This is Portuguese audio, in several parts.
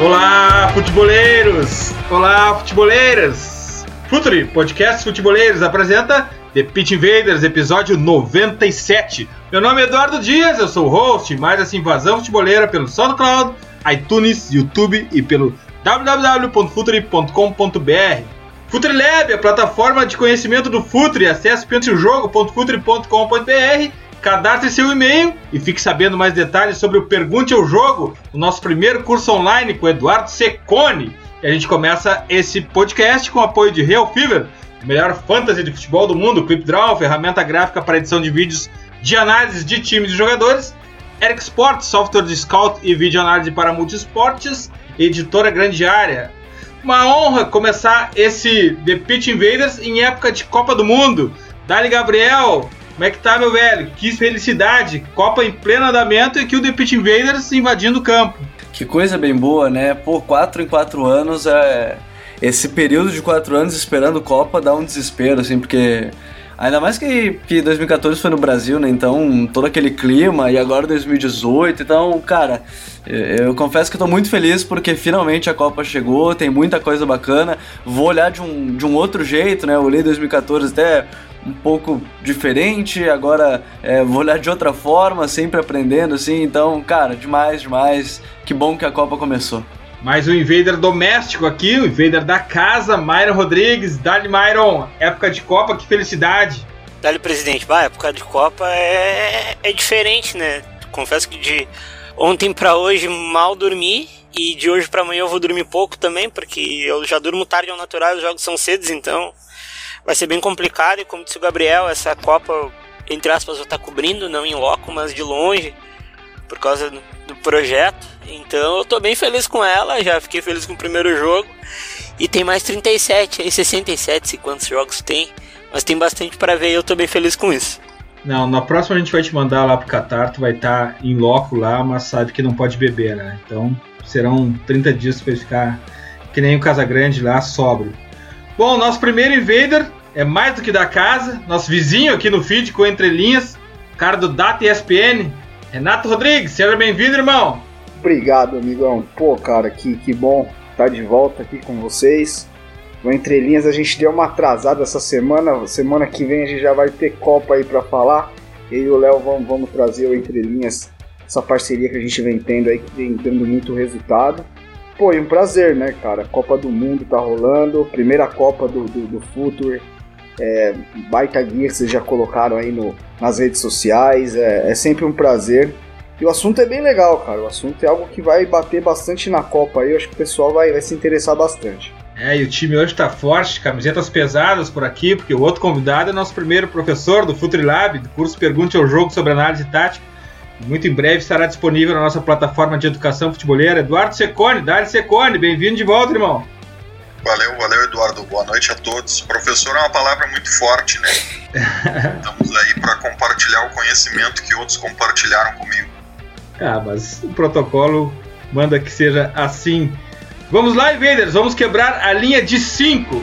Olá, futeboleiros! Olá, futeboleiras! Futuri, podcast Futeboleiros, apresenta The Pitch Invaders, episódio 97. Meu nome é Eduardo Dias, eu sou o host, mais essa invasão futeboleira pelo SoundCloud, iTunes, YouTube e pelo www.futuri.com.br. FutriLab, a plataforma de conhecimento do Futuri, acesse penseojogo.futuri.com.br Cadastre seu e-mail e fique sabendo mais detalhes sobre o Pergunte ao Jogo, o nosso primeiro curso online com Eduardo Secone. E a gente começa esse podcast com o apoio de Real Fever, o melhor fantasy de futebol do mundo, ClipDraw, ferramenta gráfica para edição de vídeos de análise de times e jogadores, Eric Sports, software de scout e vídeo análise para multisportes, editora grande área. Uma honra começar esse The Pitch Invaders em época de Copa do Mundo. Dali Gabriel, como é que tá, meu velho? Que felicidade! Copa em pleno andamento e aqui o The Pitch Invaders invadindo o campo. Que coisa bem boa, né? Pô, quatro em quatro anos é. Esse período de quatro anos esperando Copa dá um desespero, assim, porque. Ainda mais que, que 2014 foi no Brasil, né? Então, todo aquele clima, e agora 2018. Então, cara, eu confesso que eu tô muito feliz porque finalmente a Copa chegou, tem muita coisa bacana. Vou olhar de um, de um outro jeito, né? Eu olhei 2014 até um pouco diferente, agora é, vou olhar de outra forma, sempre aprendendo, assim. Então, cara, demais, demais. Que bom que a Copa começou. Mais um invader doméstico aqui, o invader da casa, Myron Rodrigues. Dali, Myron, época de Copa, que felicidade. Dali, presidente. Bah, época de Copa é, é diferente, né? Confesso que de ontem para hoje mal dormi e de hoje para amanhã eu vou dormir pouco também, porque eu já durmo tarde ao natural, os jogos são cedos, então vai ser bem complicado. E como disse o Gabriel, essa Copa, entre aspas, vou estar cobrindo, não em loco, mas de longe, por causa do projeto. Então eu tô bem feliz com ela, já fiquei feliz com o primeiro jogo. E tem mais 37, aí 67, se quantos jogos tem. Mas tem bastante para ver e eu tô bem feliz com isso. Não, na próxima a gente vai te mandar lá pro Qatar, tu vai estar tá em loco lá, mas sabe que não pode beber, né? Então serão 30 dias para ficar que nem o Casagrande lá, sóbrio. Bom, nosso primeiro invader é mais do que da casa, nosso vizinho aqui no feed com entrelinhas, cara do Data ESPN, Renato Rodrigues, seja bem-vindo, irmão. Obrigado, amigão. Pô, cara, que, que bom estar de volta aqui com vocês. No Entrelinhas a gente deu uma atrasada essa semana, semana que vem a gente já vai ter Copa aí para falar. Eu e o Léo vamos, vamos trazer o Entrelinhas, essa parceria que a gente vem tendo aí, que vem dando muito resultado. Pô, e um prazer, né, cara? Copa do Mundo tá rolando, primeira Copa do, do, do é, baita guia que vocês já colocaram aí no, nas redes sociais. É, é, sempre um prazer. E o assunto é bem legal, cara. O assunto é algo que vai bater bastante na Copa aí. Eu acho que o pessoal vai, vai se interessar bastante. É, e o time hoje está forte, camisetas pesadas por aqui, porque o outro convidado é nosso primeiro professor do FutriLab, do curso Pergunte ao Jogo sobre Análise Tática. Muito em breve estará disponível na nossa plataforma de educação futebolera. Eduardo Secone, Dário Secone, bem-vindo de volta, irmão. Valeu, valeu, Eduardo. Boa noite a todos. Professor é uma palavra muito forte, né? Estamos aí para compartilhar o conhecimento que outros compartilharam comigo. Ah, mas o protocolo manda que seja assim. Vamos lá, Invaders, vamos quebrar a linha de 5.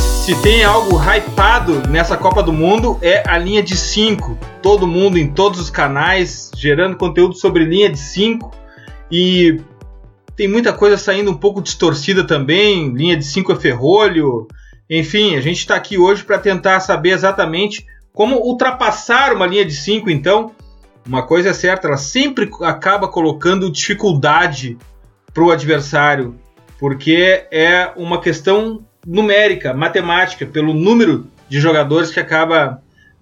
se tem algo hypado nessa Copa do Mundo é a linha de 5. Todo mundo em todos os canais gerando conteúdo sobre linha de 5 e tem muita coisa saindo um pouco distorcida também. Linha de 5 é ferrolho. Enfim, a gente está aqui hoje para tentar saber exatamente Como ultrapassar uma linha de 5, então? Uma coisa é certa, ela sempre acaba colocando dificuldade para o adversário, porque é uma questão numérica, matemática, pelo número de jogadores que acaba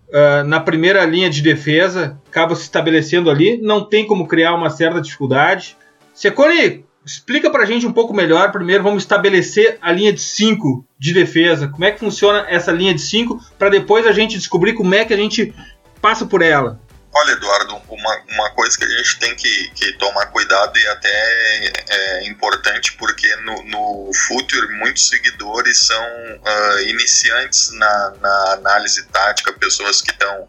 uh, na primeira linha de defesa, acaba se estabelecendo ali, não tem como criar uma certa dificuldade. Secone, explica pra gente um pouco melhor. Primeiro, vamos estabelecer a linha de 5 de defesa. Como é que funciona essa linha de 5 para depois a gente descobrir como é que a gente passa por ela. Olha, Eduardo, uma, uma coisa que a gente tem que, que tomar cuidado e até é importante porque no, no Future muitos seguidores são uh, iniciantes na, na análise tática, pessoas que estão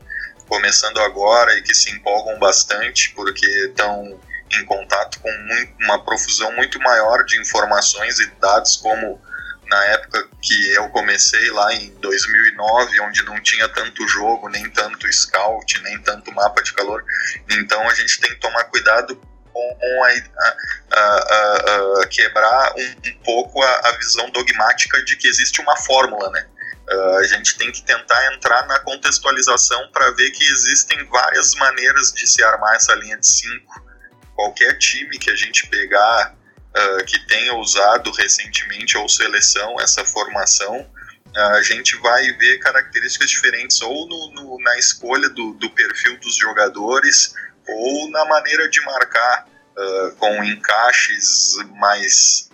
começando agora e que se empolgam bastante porque estão em contato com muito, uma profusão muito maior de informações e dados como na época que eu comecei lá em 2009, onde não tinha tanto jogo, nem tanto scout, nem tanto mapa de calor. Então a gente tem que tomar cuidado com a, a, a, quebrar um, um pouco a, visão dogmática de que existe uma fórmula, né? Uh, a gente tem que tentar entrar na contextualização para ver que existem várias maneiras de se armar essa linha de 5. Qualquer time que a gente pegar uh, que tenha usado recentemente ou seleção essa formação, uh, a gente vai ver características diferentes ou no, no, na escolha do, do, perfil dos jogadores ou na maneira de marcar uh, com encaixes mais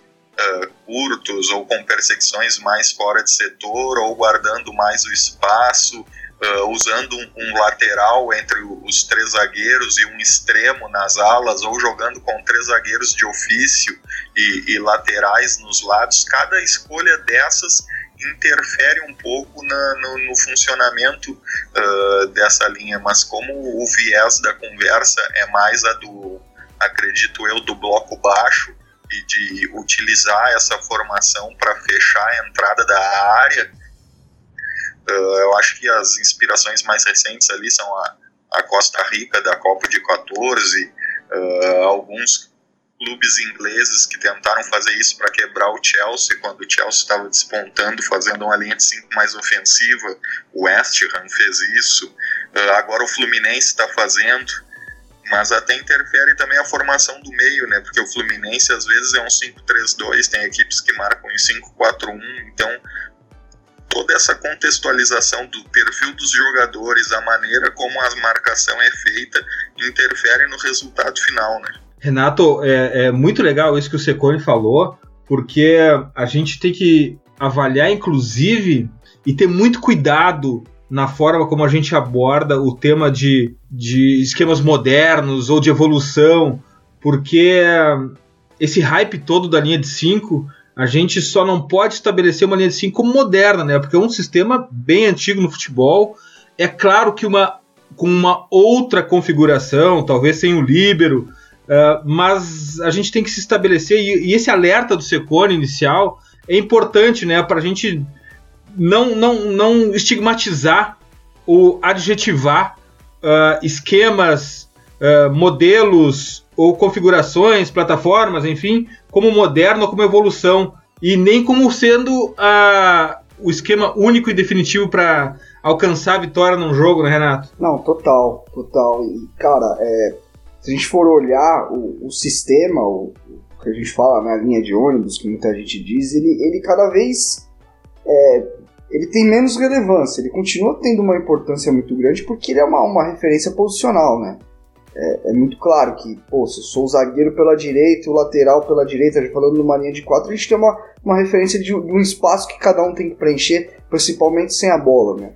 curtos ou com perseguições mais fora de setor ou guardando mais o espaço uh, usando um, um, lateral entre os três zagueiros e um extremo nas alas, ou jogando com três zagueiros de ofício e, e laterais nos lados, cada escolha dessas interfere um pouco na, no, no, funcionamento uh, dessa linha, mas como o viés da conversa é mais a do, acredito eu, do bloco baixo e de utilizar essa formação para fechar a entrada da área, eu acho que as inspirações mais recentes ali são a, a Costa Rica da Copa de 14, uh, ah, alguns clubes ingleses que tentaram fazer isso para quebrar o Chelsea quando o Chelsea estava despontando, fazendo uma linha de cinco mais ofensiva. O West Ham fez isso. Uh, agora o Fluminense está fazendo, mas até interfere também a formação do meio, né? Porque o Fluminense às vezes é um 5-3-2, tem equipes que marcam em 5-4-1, então toda essa contextualização do perfil dos jogadores, a maneira como a marcação é feita, interfere no resultado final, né? Renato, é, é muito legal isso que o Secone falou, porque a gente tem que avaliar, inclusive, e ter muito cuidado na forma como a gente aborda o tema de, de esquemas modernos ou de evolução, porque esse hype todo da linha de 5 a gente só não pode estabelecer uma linha de 5 como moderna, né? Porque é um sistema bem antigo no futebol. É claro que uma com uma outra configuração, talvez sem o líbero, uh, mas a gente tem que se estabelecer e, e esse alerta do Secone inicial é importante, né? Para a gente não, não, não estigmatizar ou adjetivar uh, esquemas, uh, modelos ou configurações, plataformas, enfim, como moderno como evolução, e nem como sendo a, o esquema único e definitivo para alcançar a vitória num jogo, né, Renato? Não, total, total. E, cara, é, se a gente for olhar o, o sistema, o, o, que a gente fala na linha de ônibus, que muita gente diz, ele, ele cada vez é, ele tem menos relevância, ele continua tendo uma importância muito grande porque ele é uma, uma referência posicional, né? É, é, muito claro que, pô, se eu sou o zagueiro pela direita o lateral pela direita, falando numa linha de quatro, a gente tem uma, uma referência de, de, um espaço que cada um tem que preencher, principalmente sem a bola, né?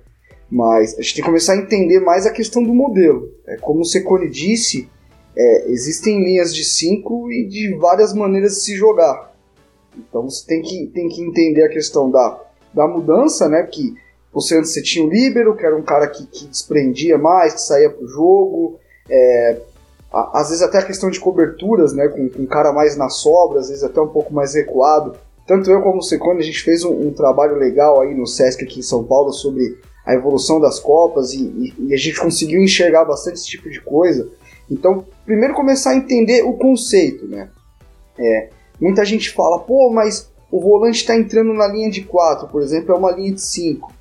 Mas a gente tem que começar a entender mais a questão do modelo. É, como o Secone disse, é, existem linhas de cinco e de várias maneiras de se jogar. Então você tem que, tem que entender a questão da, da mudança, né? Que você antes você tinha o líbero, que era um cara que, que desprendia mais, que saía pro jogo, é, às vezes até a questão de coberturas, né, com, com um cara mais na sobra, às vezes até um pouco mais recuado. Tanto eu como o Secone, a gente fez um, um, trabalho legal aí no Sesc aqui em São Paulo sobre a evolução das Copas e, e, e, a gente conseguiu enxergar bastante esse tipo de coisa. Então, primeiro começar a entender o conceito, né? É, muita gente fala, pô, mas o volante está entrando na linha de 4, por exemplo, é uma linha de 5.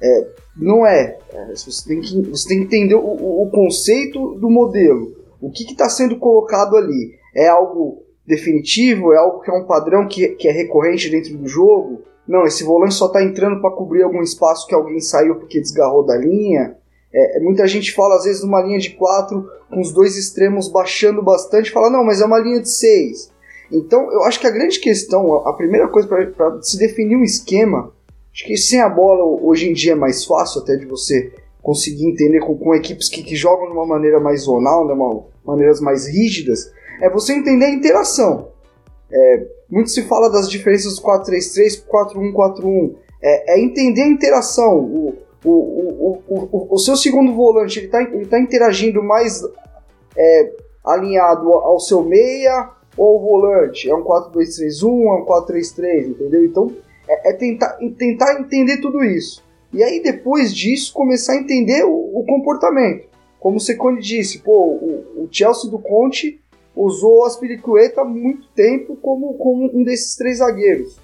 É, não é. é. Você, tem que, você tem que entender o, o conceito do modelo. O que está sendo colocado ali? É algo definitivo? É algo que é um padrão que, que é recorrente dentro do jogo? Não, esse volante só está entrando para cobrir algum espaço que alguém saiu porque desgarrou da linha. É, é, muita gente fala, às vezes, numa linha de 4, com os dois extremos baixando bastante, fala, não, mas é uma linha de 6. Então, eu acho que a grande questão, a primeira coisa para se definir um esquema, acho que sem a bola hoje em dia é mais fácil até de você conseguir entender com, com equipes que, que, jogam de uma maneira mais zonal, né, uma, maneiras mais rígidas, é você entender a interação. É, muito se fala das diferenças do 4-3-3 para 4-1-4-1. É, é, entender a interação. O, o, o, o, seu segundo volante está ele tá interagindo mais é, alinhado ao seu meia ou ao volante. É um 4-2-3-1, é um 4-3-3, entendeu? Então é, é, tentar, tentar entender tudo isso. E aí depois disso começar a entender o, o comportamento. Como o Secone disse, pô, o, o Chelsea do Conte usou o Aspiricueta há muito tempo como, como um desses três zagueiros.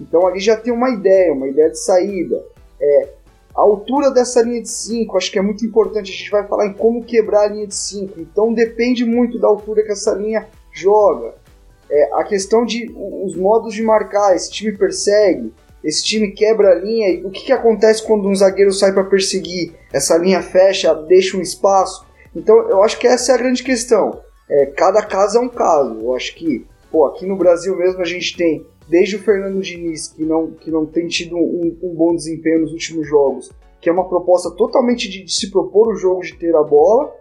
Então ali já tem uma ideia, uma ideia de saída. É, a altura dessa linha de 5, acho que é muito importante. A gente vai falar em como quebrar a linha de 5. Então depende muito da altura que essa linha joga. É, a questão de os modos de marcar, esse time persegue, esse time quebra a linha. E o que, que acontece quando um zagueiro sai para perseguir? Essa linha fecha, deixa um espaço. Então eu acho que essa é a grande questão é, cada caso é um caso. Eu acho que, pô, aqui no Brasil mesmo a gente tem, desde o Fernando Diniz, que não, que não tem tido um, um bom desempenho nos últimos jogos, que é uma proposta totalmente de, de se propor o jogo de ter a bola,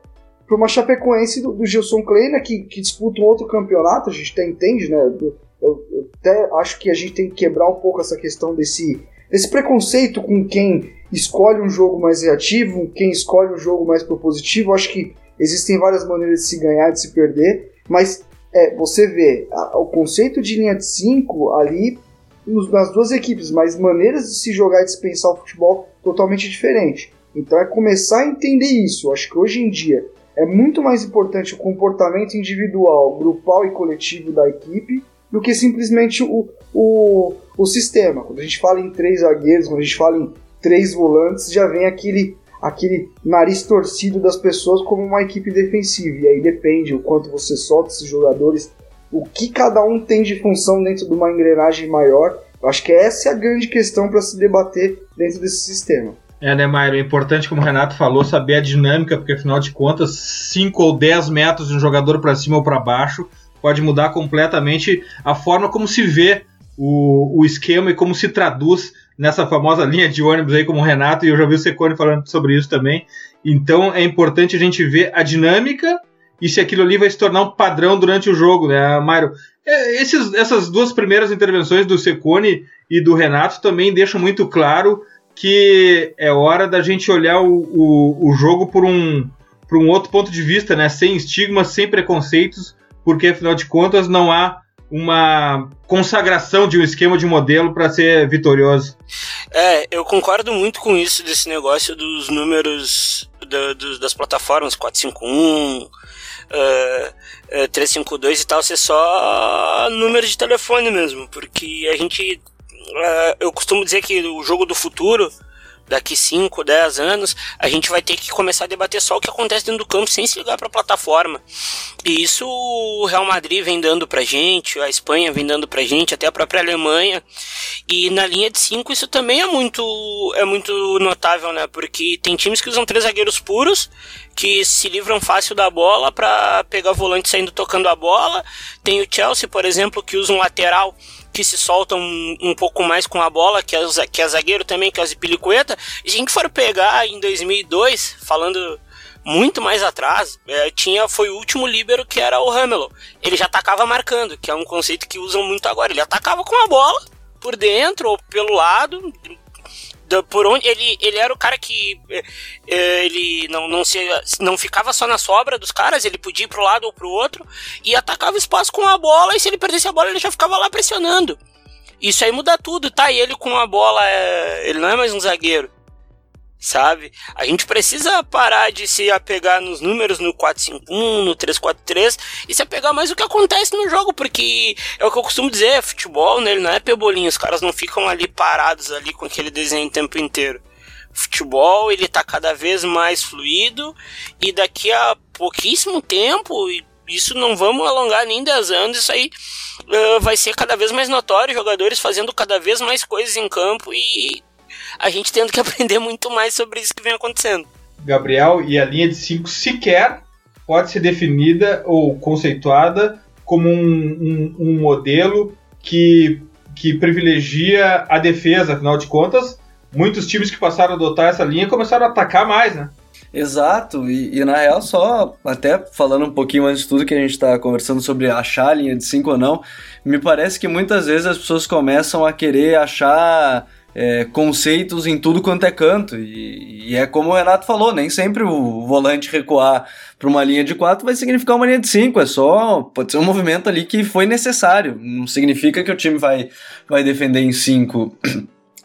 para uma Chapecoense do, do Gilson Kleina, que, que disputa um outro campeonato, a gente até entende, né? Eu, eu, até acho que a gente tem que quebrar um pouco essa questão desse, desse preconceito com quem escolhe um jogo mais reativo, quem escolhe um jogo mais propositivo. Eu acho que Existem várias maneiras de se ganhar, de se perder, mas é, você vê a, o conceito de linha de 5 ali nos, nas duas equipes, mas maneiras de se jogar e de se pensar o futebol totalmente diferente. Então é começar a entender isso. Eu acho que hoje em dia é muito mais importante o comportamento individual, grupal e coletivo da equipe do que simplesmente o, o, o sistema. Quando a gente fala em três zagueiros, quando a gente fala em três volantes, já vem aquele aquele nariz torcido das pessoas como uma equipe defensiva. E aí depende o quanto você solta esses jogadores, o que cada um tem de função dentro de uma engrenagem maior. Eu acho que essa é a grande questão para se debater dentro desse sistema. É, né, Mairo? É importante, como o Renato falou, saber a dinâmica, porque afinal de contas, 5 ou 10 metros de um jogador para cima ou para baixo pode mudar completamente a forma como se vê o, o esquema e como se traduz nessa famosa linha de ônibus aí, como o Renato, e eu já vi o Secone falando sobre isso também. Então é importante a gente ver a dinâmica e se aquilo ali vai se tornar um padrão durante o jogo, né, Mário? É, essas duas primeiras intervenções do Secone e do Renato também deixam muito claro que é hora da gente olhar o, o, o jogo por um, por um outro ponto de vista, né? Sem estigmas, sem preconceitos, porque afinal de contas não há uma consagração de um esquema de modelo para ser vitorioso. É, eu concordo muito com isso desse negócio dos números da, do, das plataformas 451, uh, uh, 352 e tal ser só número de telefone mesmo, porque a gente uh, eu costumo dizer que o jogo do futuro daqui 5, 10 anos, a gente vai ter que começar a debater só o que acontece dentro do campo sem se ligar para a plataforma. E isso o Real Madrid vem dando pra gente, a Espanha vem dando pra gente, até a própria Alemanha. E na linha de 5 isso também é muito é muito notável, né? Porque tem times que usam três zagueiros puros que se livram fácil da bola para pegar o volante saindo tocando a bola. Tem o Chelsea, por exemplo, que usa um lateral que se soltam um, um, pouco mais com a bola, que é, que é zagueiro também, que é o Zipilicueta. E se a gente for pegar em 2002, falando muito mais atrás, é, tinha foi o último líbero que era o Ramelo. Ele já atacava marcando, que é um conceito que usam muito agora. Ele atacava com a bola por dentro ou pelo lado, por onde ele, ele era o cara que é, é, ele não, não, se, não ficava só na sobra dos caras, ele podia ir pro lado ou pro outro e atacava o espaço com a bola e se ele perdesse a bola ele já ficava lá pressionando. Isso aí muda tudo, tá? E ele com a bola, é, ele não é mais um zagueiro sabe? A gente precisa parar de se apegar nos números no 451, no 343 e se apegar mais o que acontece no jogo, porque é o que eu costumo dizer, futebol, né, ele não é pebolinho, os caras não ficam ali parados ali com aquele desenho o tempo inteiro. futebol ele está cada vez mais fluido e daqui a pouquíssimo tempo, isso não vamos alongar nem 10 anos, isso aí uh, vai ser cada vez mais notório, jogadores fazendo cada vez mais coisas em campo e a gente tendo que aprender muito mais sobre isso que vem acontecendo. Gabriel, e a linha de 5 sequer pode ser definida ou conceituada como um, um, um modelo que, que privilegia a defesa, afinal de contas, muitos times que passaram a adotar essa linha começaram a atacar mais, né? Exato, e, e, na real, só até falando um pouquinho antes de tudo que a gente está conversando sobre achar a linha de 5 ou não, me parece que muitas vezes as pessoas começam a querer achar é, conceitos em tudo quanto é canto. E, e, é como o Renato falou, nem sempre o volante recuar para uma linha de 4 vai significar uma linha de 5, é só. Pode ser um movimento ali que foi necessário. Não significa que o time vai, vai defender em 5.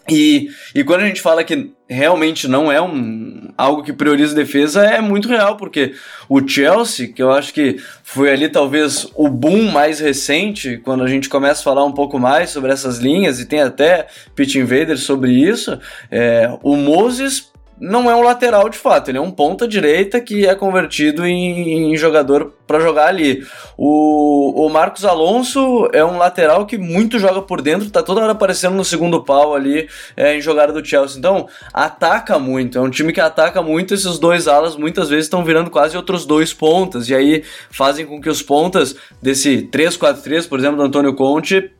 E, e quando a gente fala que realmente não é um, algo que prioriza defesa, é muito real, porque o Chelsea, que eu acho que foi ali talvez o boom mais recente, quando a gente começa a falar um pouco mais sobre essas linhas, e tem até Pitch Invader sobre isso, é, o Moses não é um lateral de fato, ele é um ponta direita que é convertido em, em jogador para jogar ali. O, o Marcos Alonso é um lateral que muito joga por dentro, tá toda hora aparecendo no segundo pau ali é, em jogada do Chelsea. Então, ataca muito, é um time que ataca muito. Esses dois alas muitas vezes estão virando quase outros dois pontas, e aí fazem com que os pontas desse 3-4-3, por exemplo, do Antônio Conte,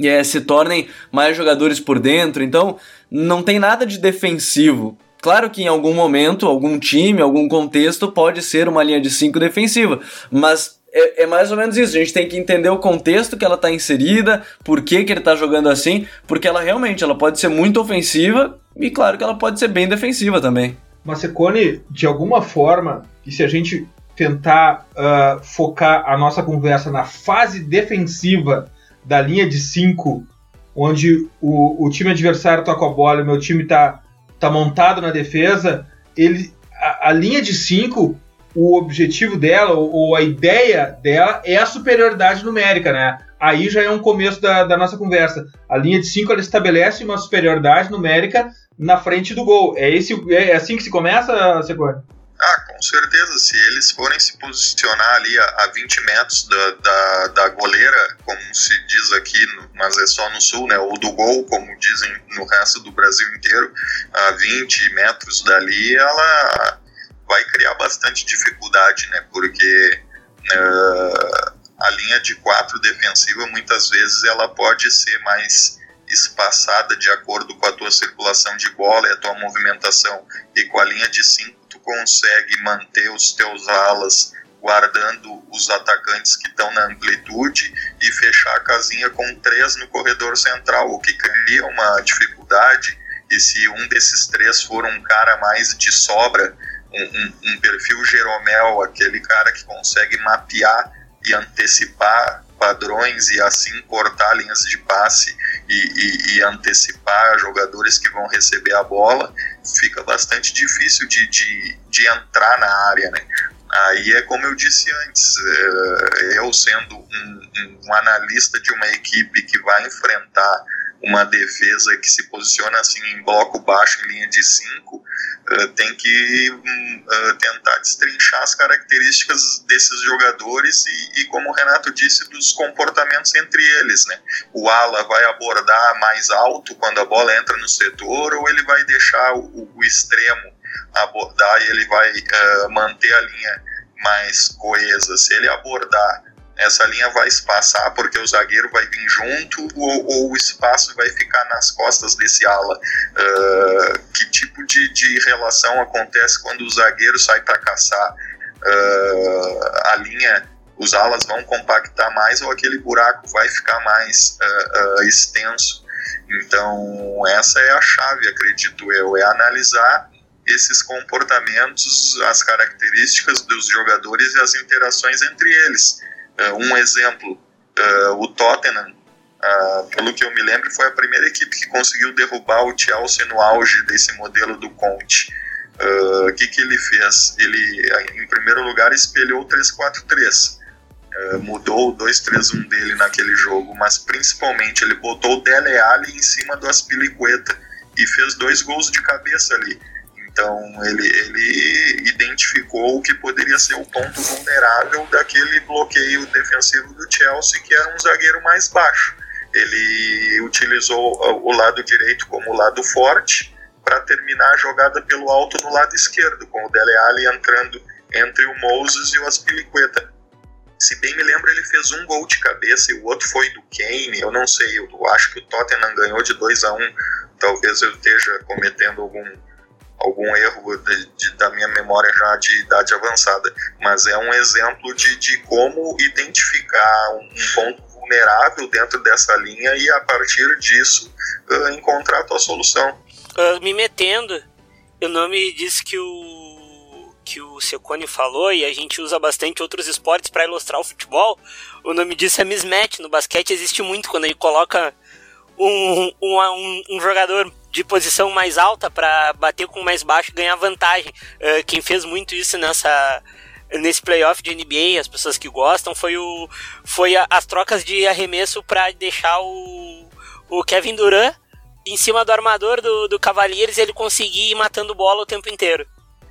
é, se tornem mais jogadores por dentro. Então, não tem nada de defensivo Claro que em algum momento, algum time, algum contexto pode ser uma linha de 5 defensiva, mas é, é, mais ou menos isso. A gente tem que entender o contexto que ela está inserida, por que, que ele está jogando assim, porque ela realmente ela pode ser muito ofensiva e claro que ela pode ser bem defensiva também. Mas Secone, de alguma forma, e se a gente tentar uh, focar a nossa conversa na fase defensiva da linha de 5, onde o, o time adversário toca a bola e o meu time está tá montado na defesa, ele a, a linha de 5, o objetivo dela, ou, ou, a ideia dela é a superioridade numérica, né? Aí já é um começo da, da nossa conversa. A linha de 5 ela estabelece uma superioridade numérica na frente do gol. É, esse, é assim que se começa, Segura? Ah, com certeza. Se eles forem se posicionar ali a, a 20 metros da, da, da, goleira, como se diz aqui, no, mas é só no sul, né? Ou do gol, como dizem no resto do Brasil inteiro, a 20 metros dali, ela vai criar bastante dificuldade, né? Porque uh, a linha de quatro defensiva, muitas vezes, ela pode ser mais espaçada de acordo com a tua circulação de bola e a tua movimentação. E com a linha de cinco consegue manter os teus alas guardando os atacantes que estão na amplitude e fechar a casinha com três no corredor central, o que cria uma dificuldade. E se um desses três for um cara mais de sobra, um, um, um perfil Jeromel, aquele cara que consegue mapear e antecipar padrões e assim cortar linhas de passe e, e, e, antecipar jogadores que vão receber a bola, fica bastante difícil de, de, de entrar na área, né? Aí é como eu disse antes, é, eu sendo um, um, analista de uma equipe que vai enfrentar uma defesa que se posiciona assim em bloco baixo, em linha de 5, uh, tem que uh, tentar destrinchar as características desses jogadores e, e, como o Renato disse, dos comportamentos entre eles. Né? O ala vai abordar mais alto quando a bola entra no setor ou ele vai deixar o, o extremo abordar e ele vai uh, manter a linha mais coesa. Se ele abordar essa linha vai espaçar porque o zagueiro vai vir junto ou, ou o espaço vai ficar nas costas desse ala? Uh, que tipo de, de relação acontece quando o zagueiro sai para caçar? Uh, a linha, os alas vão compactar mais ou aquele buraco vai ficar mais uh, extenso? Então, essa é a chave, acredito eu, é analisar esses comportamentos, as características dos jogadores e as interações entre eles. Uh, um exemplo, uh, o Tottenham, uh, pelo que eu me lembro, foi a primeira equipe que conseguiu derrubar o Chelsea no auge desse modelo do Conte. O que, que ele fez? Ele, em primeiro lugar, espelhou o 3-4-3. mudou o 2-3-1 dele naquele jogo, mas principalmente ele botou o Dele Alli em cima do Aspilicueta e fez dois gols de cabeça ali. Então ele, ele identificou o que poderia ser o ponto vulnerável daquele bloqueio defensivo do Chelsea, que era um zagueiro mais baixo. Ele utilizou o lado direito como lado forte para terminar a jogada pelo alto no lado esquerdo, com o Dele Alli entrando entre o Moses e o Aspilicueta. Se bem me lembro, ele fez um gol de cabeça e o outro foi do Kane. Eu não sei, eu acho que o Tottenham ganhou de 2 a 1 um. Talvez eu esteja cometendo algum, algum erro de, de, da minha memória já de idade avançada, mas é um exemplo de, de como identificar um, um ponto vulnerável dentro dessa linha e a partir disso uh, encontrar a tua solução. Uh, me metendo, o nome disse que o que o Secone falou e a gente usa bastante outros esportes para ilustrar o futebol. O nome disso é mismatch. No basquete existe muito quando ele coloca um, um, um, um jogador de posição mais alta para bater com mais baixo e ganhar vantagem. Uh, quem fez muito isso nessa nesse playoff de NBA, as pessoas que gostam, foi o foi a, as trocas de arremesso para deixar o, o Kevin Durant em cima do armador do, do Cavaliers ele conseguir ir matando bola o tempo inteiro.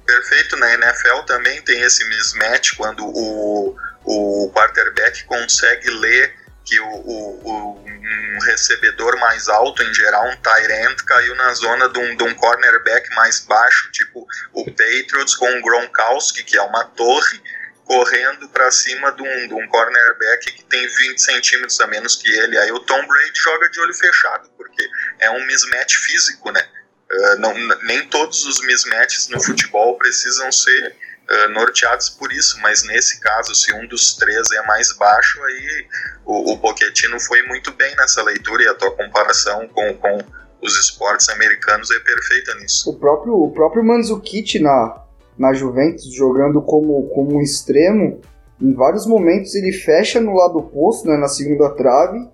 Perfeito, na NFL também tem esse mismatch quando o, o quarterback consegue ler que o, o, o, um recebedor mais alto, em geral um end, caiu na zona de um, de um cornerback mais baixo, tipo o Patriots com o Gronkowski, que é uma torre, correndo para cima de um, de um cornerback que tem 20 centímetros a menos que ele. Aí o Tom Brady joga de olho fechado, porque é um mismatch físico, né? Uh, não, nem todos os mismatches no futebol precisam ser uh, norteados por isso, mas nesse caso, se um dos três é mais baixo, aí o, o Pochettino foi muito bem nessa leitura e a tua comparação com, com os esportes americanos é perfeita nisso. O próprio, o próprio Mandzukic na, na Juventus, jogando como, como um extremo, em vários momentos ele fecha no lado oposto, né, na segunda trave,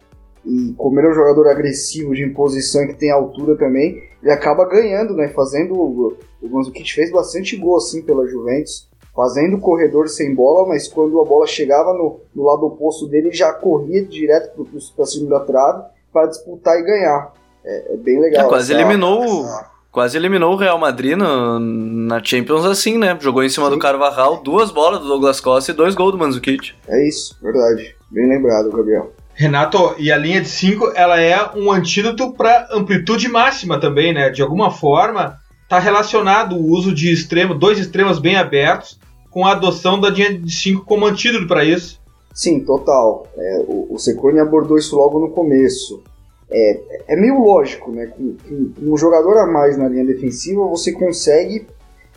e como ele é um jogador agressivo, de imposição e que tem altura também, ele acaba ganhando, né, fazendo, o Mandzukic fez bastante gol assim pela Juventus, fazendo corredor sem bola, mas quando a bola chegava no, no lado oposto dele, já corria direto para a segunda trave para disputar e ganhar. É, é bem legal. É, quase eliminou. Essa... Quase eliminou o Real Madrid no, na Champions assim, né? Jogou em cima Sim. do Carvajal, duas bolas do Douglas Costa e dois gols do Mandzukic. É isso, verdade. Bem lembrado, Gabriel. Renato, e a linha de 5, ela é um antídoto para amplitude máxima também, né? De alguma forma, está relacionado o uso de extremo, dois extremos bem abertos, com a adoção da linha de 5 como antídoto para isso. Sim, total. É, o, o Secone abordou isso logo no começo. É, é meio lógico, né? Com, com, um jogador a mais na linha defensiva, você consegue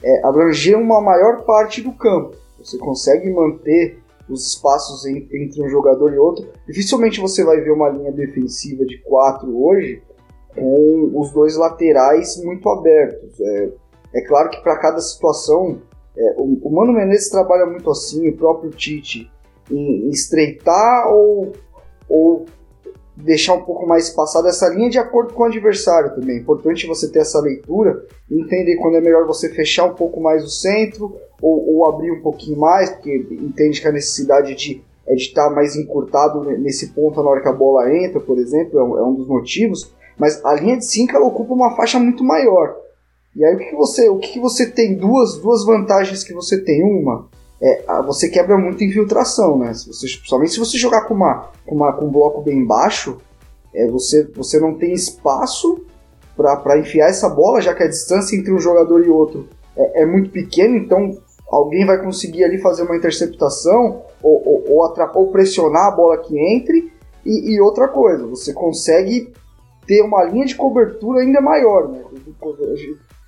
é, abranger uma maior parte do campo. Você consegue manter os espaços entre um jogador e outro. Dificilmente você vai ver uma linha defensiva de quatro hoje com os dois laterais muito abertos. É, é claro que para cada situação é, o, o, Mano Menezes trabalha muito assim, o próprio Tite, em, em estreitar ou, ou deixar um pouco mais espaçada essa linha de acordo com o adversário também. É importante você ter essa leitura entender quando é melhor você fechar um pouco mais o centro ou, ou abrir um pouquinho mais, porque entende que a necessidade de é de estar mais encurtado nesse ponto na hora que a bola entra, por exemplo, é um, é um dos motivos. Mas a linha de 5 ela ocupa uma faixa muito maior. E aí o que, você, o que, você tem? Duas, duas vantagens que você tem. Uma, é, você quebra muito infiltração, né? Se você, somente se você jogar com, uma, com, uma, com um bloco bem baixo, é, você, você não tem espaço para enfiar essa bola, já que a distância entre um jogador e outro é, é muito pequena, então alguém vai conseguir ali fazer uma interceptação ou, ou, ou, ou pressionar a bola que entre. E, e, outra coisa, você consegue ter uma linha de cobertura ainda maior. Né?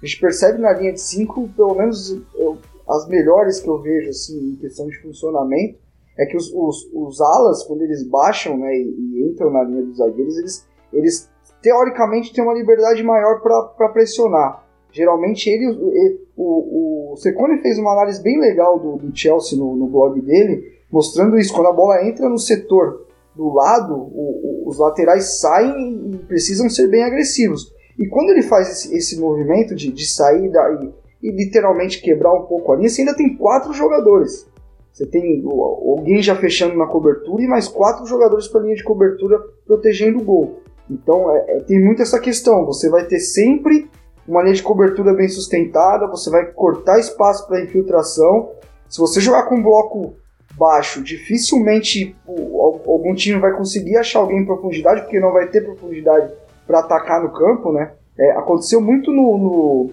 A gente percebe na linha de 5, pelo menos eu, as melhores que eu vejo assim, em questão de funcionamento, é que os, os, os alas, quando eles baixam né, e, e, entram na linha dos zagueiros, eles, eles teoricamente têm uma liberdade maior para pressionar. Geralmente ele, ele o, o Secone fez uma análise bem legal do, do Chelsea no, no, blog dele, mostrando isso. Quando a bola entra no setor do lado, o, o, os laterais saem e precisam ser bem agressivos. E quando ele faz esse, esse movimento de, de sair daí e literalmente quebrar um pouco a linha, você ainda tem quatro jogadores. Você tem alguém já fechando na cobertura e mais quatro jogadores para a linha de cobertura protegendo o gol. Então é, é, tem muito essa questão. Você vai ter sempre uma linha de cobertura bem sustentada, você vai cortar espaço para infiltração. Se você jogar com um bloco baixo, dificilmente algum time vai conseguir achar alguém em profundidade, porque não vai ter profundidade para atacar no campo, né? É, aconteceu muito no, no,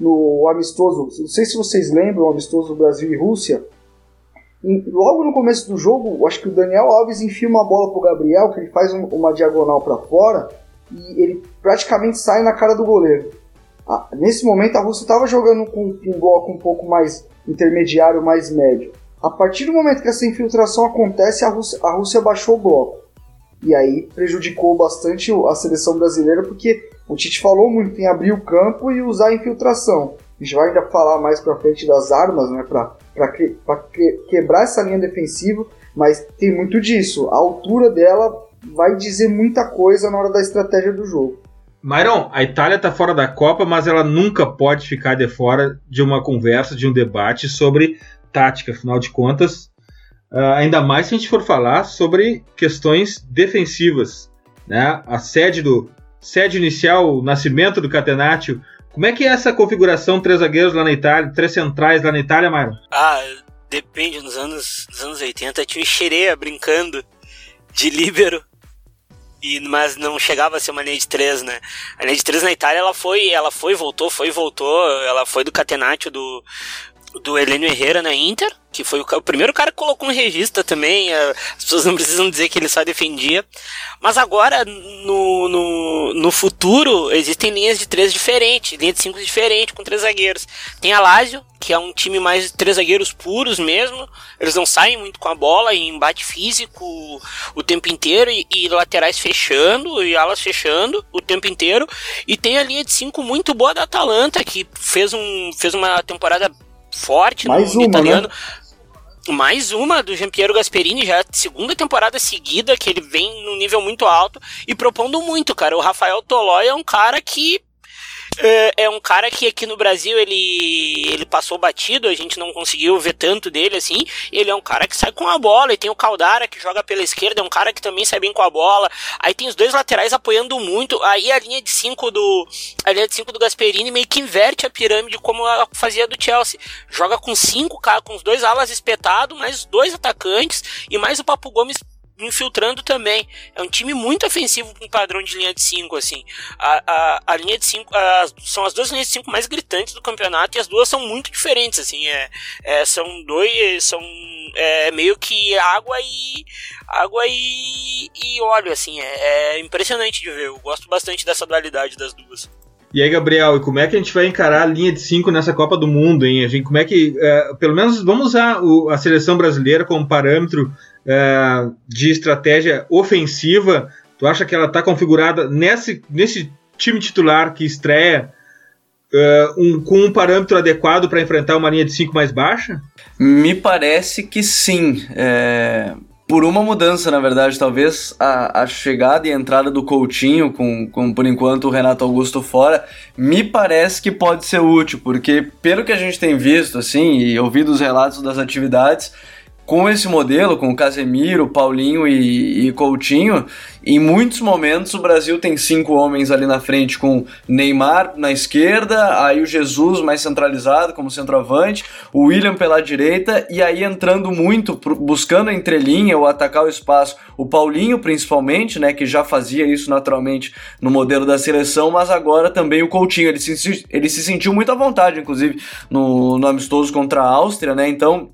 no, amistoso, não sei se vocês lembram, o amistoso Brasil e Rússia. logo no começo do jogo, acho que o Daniel Alves enfia uma bola pro Gabriel, que ele faz um, uma diagonal para fora e ele praticamente sai na cara do goleiro. Ah, nesse momento a Rússia estava jogando com, com um bloco um pouco mais intermediário, mais médio. A partir do momento que essa infiltração acontece, a Rússia, a Rússia baixou o bloco. E aí prejudicou bastante a seleção brasileira, porque o Tite falou muito em abrir o campo e usar a infiltração. A gente vai ainda falar mais para frente das armas, né, para que, que, quebrar essa linha defensiva, mas tem muito disso. A altura dela vai dizer muita coisa na hora da estratégia do jogo. Myron, a Itália está fora da Copa, mas ela nunca pode ficar de fora de uma conversa, de um debate sobre tática, afinal de contas, uh, ainda mais se a gente for falar sobre questões defensivas. Né? A sede do sede inicial, o nascimento do Catenaccio. Como é que é essa configuração, três zagueiros lá na Itália, três centrais lá na Itália, Myron? Ah, depende, nos anos, nos anos 80 tinha o Xerea brincando de líbero e, mas não chegava a ser uma linha de três, né? A linha de três na Itália, ela foi, ela foi, voltou, foi, voltou. Ela foi do Catenaccio do, do Heleno Herrera na Inter, que foi o, o, primeiro cara que colocou um regista também. As pessoas não precisam dizer que ele só defendia. Mas agora, no, no, no futuro, existem linhas de três diferentes, linha de cinco diferentes, com três zagueiros. Tem a Lazio, que é um time mais de três zagueiros puros mesmo. Eles não saem muito com a bola em embate físico o tempo inteiro e, e laterais fechando e alas fechando o tempo inteiro. E tem a linha de cinco muito boa da Atalanta, que fez, um, fez uma temporada forte Mais no, uma, italiano. Né? Mais uma do Giampiero Gasperini, já segunda temporada seguida que ele vem num nível muito alto e propondo muito, cara. O Rafael Tolói é um cara que é, é um cara que aqui no Brasil ele, ele passou batido, a gente não conseguiu ver tanto dele assim. Ele é um cara que sai com a bola, e tem o Caldara que joga pela esquerda, é um cara que também sai bem com a bola. Aí tem os dois laterais apoiando muito. Aí a linha de 5 do a linha de 5 do Gasperini meio que inverte a pirâmide como ela fazia do Chelsea. Joga com cinco com os dois alas espetados, mais dois atacantes e mais o Papo Gomes infiltrando também. É um time muito ofensivo com padrão de linha de 5, assim. A, a, a, linha de 5 são as duas linhas de 5 mais gritantes do campeonato e as duas são muito diferentes, assim. É, é são dois. São é, meio que água e. água e, e óleo, assim. É, é impressionante de ver. Eu gosto bastante dessa dualidade das duas. E aí, Gabriel, e como é que a gente vai encarar a linha de 5 nessa Copa do Mundo, hein? A gente, como é que, é, pelo menos, vamos usar o, a seleção brasileira como parâmetro é, de estratégia ofensiva? Tu acha que ela está configurada nesse, nesse time titular que estreia é, um, com um parâmetro adequado para enfrentar uma linha de 5 mais baixa? Me parece que sim. É, por uma mudança, na verdade, talvez a, a chegada e entrada do Coutinho, com, com por enquanto o Renato Augusto fora, me parece que pode ser útil, porque pelo que a gente tem visto, assim, e ouvido os relatos das atividades, com esse modelo, com Casemiro, Paulinho e, e, Coutinho, em muitos momentos o Brasil tem cinco homens ali na frente, com Neymar na esquerda, aí o Jesus mais centralizado como centroavante, o William pela direita, e aí entrando muito, buscando a entrelinha ou atacar o espaço, o Paulinho principalmente, né, que já fazia isso naturalmente no modelo da seleção, mas agora também o Coutinho, ele se, ele se sentiu muito à vontade, inclusive, no, no amistoso contra a Áustria, né, então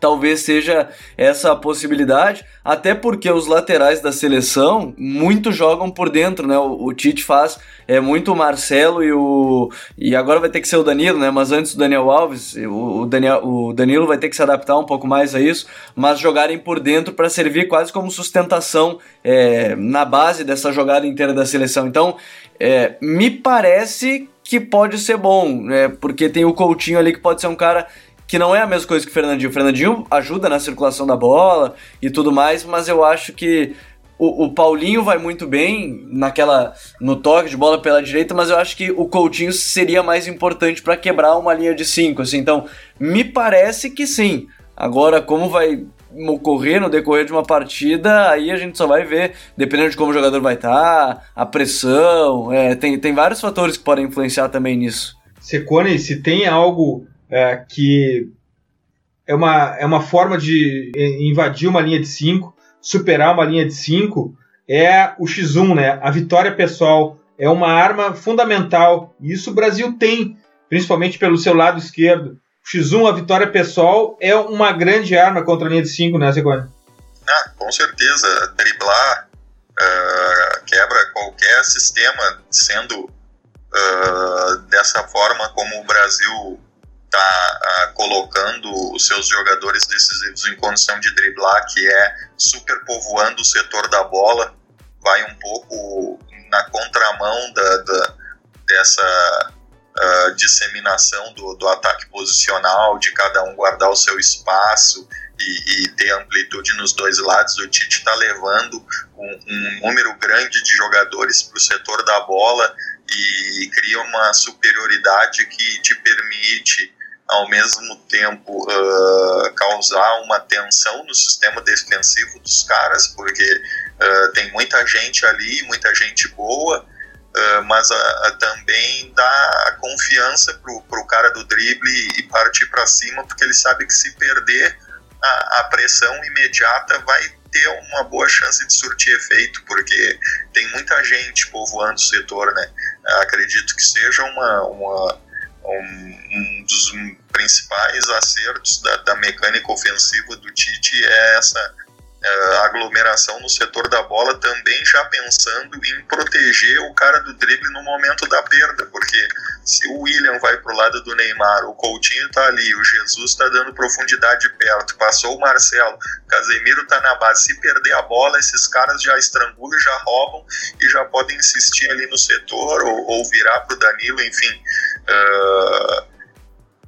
talvez seja essa a possibilidade, até porque os laterais da seleção muito jogam por dentro, né? O, o, Tite faz é muito o Marcelo e o e agora vai ter que ser o Danilo, né? Mas antes do Daniel Alves, o, o, Daniel, o Danilo vai ter que se adaptar um pouco mais a isso, mas jogarem por dentro para servir quase como sustentação é, na base dessa jogada inteira da seleção. Então, é, me parece que pode ser bom, né? Porque tem o Coutinho ali que pode ser um cara que não é a mesma coisa que o Fernandinho. O Fernandinho ajuda na circulação da bola e tudo mais, mas eu acho que o, o, Paulinho vai muito bem naquela no toque de bola pela direita, mas eu acho que o Coutinho seria mais importante para quebrar uma linha de cinco. Assim, então, me parece que sim. Agora, como vai ocorrer no decorrer de uma partida, aí a gente só vai ver, dependendo de como o jogador vai estar, tá, a pressão, é, tem, tem vários fatores que podem influenciar também nisso. Secone, se tem algo é, que é uma, é uma forma de invadir uma linha de 5, superar uma linha de 5, é o X1, né? A vitória pessoal é uma arma fundamental. E isso o Brasil tem, principalmente pelo seu lado esquerdo. O X1, a vitória pessoal, é uma grande arma contra a linha de 5, né, Segone? Ah, com certeza. Driblar uh, quebra qualquer sistema, sendo uh, dessa forma como o Brasil está uh, colocando os seus jogadores decisivos em condição de driblar, que é superpovoando o setor da bola, vai um pouco na contramão da, da dessa uh, disseminação do, do ataque posicional, de cada um guardar o seu espaço e, e ter amplitude nos dois lados. O Tite está levando um, um número grande de jogadores para o setor da bola e cria uma superioridade que te permite ao mesmo tempo uh, causar uma tensão no sistema defensivo dos caras, porque uh, tem muita gente ali, muita gente boa, uh, mas também dá confiança pro, pro cara do drible e partir para cima, porque ele sabe que se perder a, a pressão imediata vai ter uma boa chance de surtir efeito, porque tem muita gente povoando o setor, né? Acredito que seja uma, uma um, um dos principais acertos da, da, mecânica ofensiva do Tite é essa uh, aglomeração no setor da bola, também já pensando em proteger o cara do drible no momento da perda, porque se o William vai para o lado do Neymar, o Coutinho está ali, o Jesus está dando profundidade perto, passou o Marcelo, Casemiro está na base, se perder a bola, esses caras já estrangulam, já roubam e já podem insistir ali no setor ou, ou virar para o Danilo, enfim. Uh,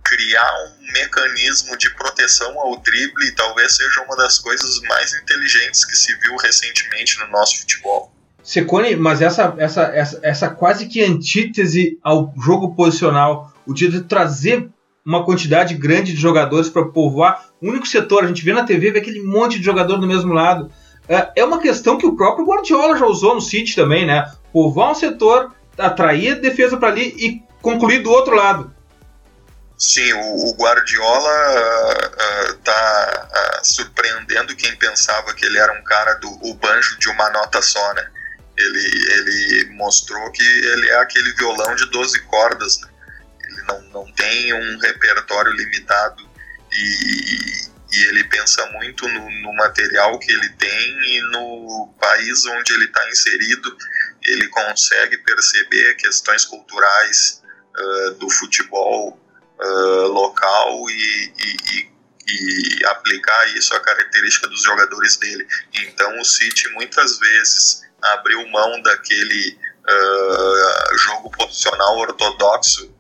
criar um mecanismo de proteção ao drible talvez seja uma das coisas mais inteligentes que se viu recentemente no nosso futebol. Secone, mas essa, essa, essa, essa quase que antítese ao jogo posicional, o de trazer uma quantidade grande de jogadores para povoar o único setor, a gente vê na TV, vê aquele monte de jogador do mesmo lado. É, é uma questão que o próprio Guardiola já usou no City também, né? Povoar um setor, atrair defesa para ali e concluir do outro lado. Sim, o, o Guardiola uh, uh, uh, surpreendendo quem pensava que ele era um cara do o banjo de uma nota só, né? Ele, ele mostrou que ele é aquele violão de 12 cordas, né? Ele não, não tem um repertório limitado e, e ele pensa muito no, no, material que ele tem e no país onde ele está inserido. Ele consegue perceber questões culturais do futebol uh, local e, e, e, aplicar isso à característica dos jogadores dele. Então o City muitas vezes abriu mão daquele uh, jogo posicional ortodoxo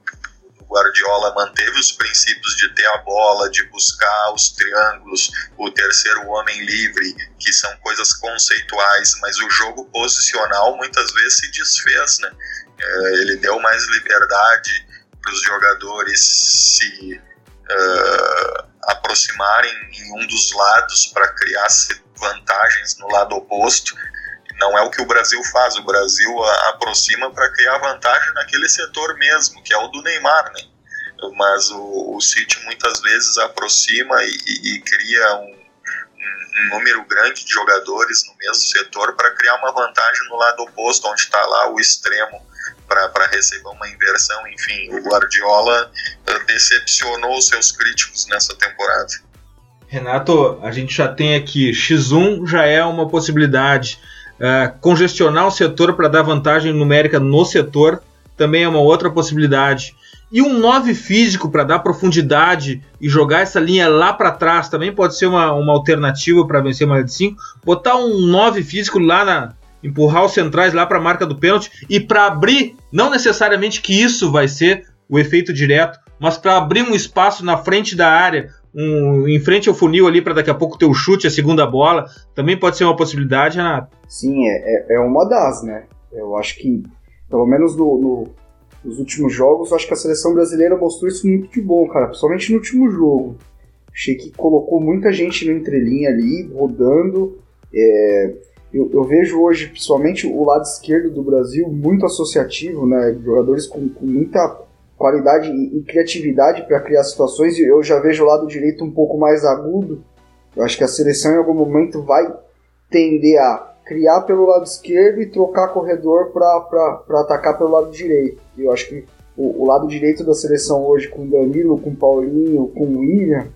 o Guardiola manteve os princípios de ter a bola, de buscar os triângulos, o terceiro homem livre, que são coisas conceituais, mas o jogo posicional muitas vezes se desfez, né? Eh, ele deu mais liberdade para os jogadores se uh, aproximarem em um dos lados para criar vantagens no lado oposto. Não é o que o Brasil faz, o Brasil aproxima para criar vantagem naquele setor mesmo, que é o do Neymar, né? Mas o, o City muitas vezes aproxima e, e, e cria um, um, número grande de jogadores no mesmo setor para criar uma vantagem no lado oposto, onde está lá o extremo para receber uma inversão. Enfim, o Guardiola uh, decepcionou os seus críticos nessa temporada. Renato, a gente já tem aqui X1 já é uma possibilidade. Uh, congestionar o setor para dar vantagem numérica no setor também é uma outra possibilidade. E um 9 físico para dar profundidade e jogar essa linha lá para trás também pode ser uma, uma alternativa para vencer uma de 5. Botar um 9 físico lá na, empurrar os centrais lá para a marca do pênalti e para abrir, não necessariamente que isso vai ser o efeito direto, mas para abrir um espaço na frente da área, um, em frente ao funil ali para daqui a pouco ter o chute, a segunda bola, também pode ser uma possibilidade, Renato? Sim, é, é, é uma das, né? Eu acho que, pelo menos no, no, nos últimos jogos, acho que a seleção brasileira mostrou isso muito de bom, cara, principalmente no último jogo. Achei que colocou muita gente no entrelinha ali, rodando. É, eu, eu, vejo hoje, principalmente o lado esquerdo do Brasil, muito associativo, né? Jogadores com, com muita qualidade e, e criatividade para criar situações. E eu já vejo o lado direito um pouco mais agudo. Eu acho que a seleção em algum momento vai tender a criar pelo lado esquerdo e trocar corredor para atacar pelo lado direito. Eu acho que o, o, lado direito da seleção hoje, com Danilo, com Paulinho, com William,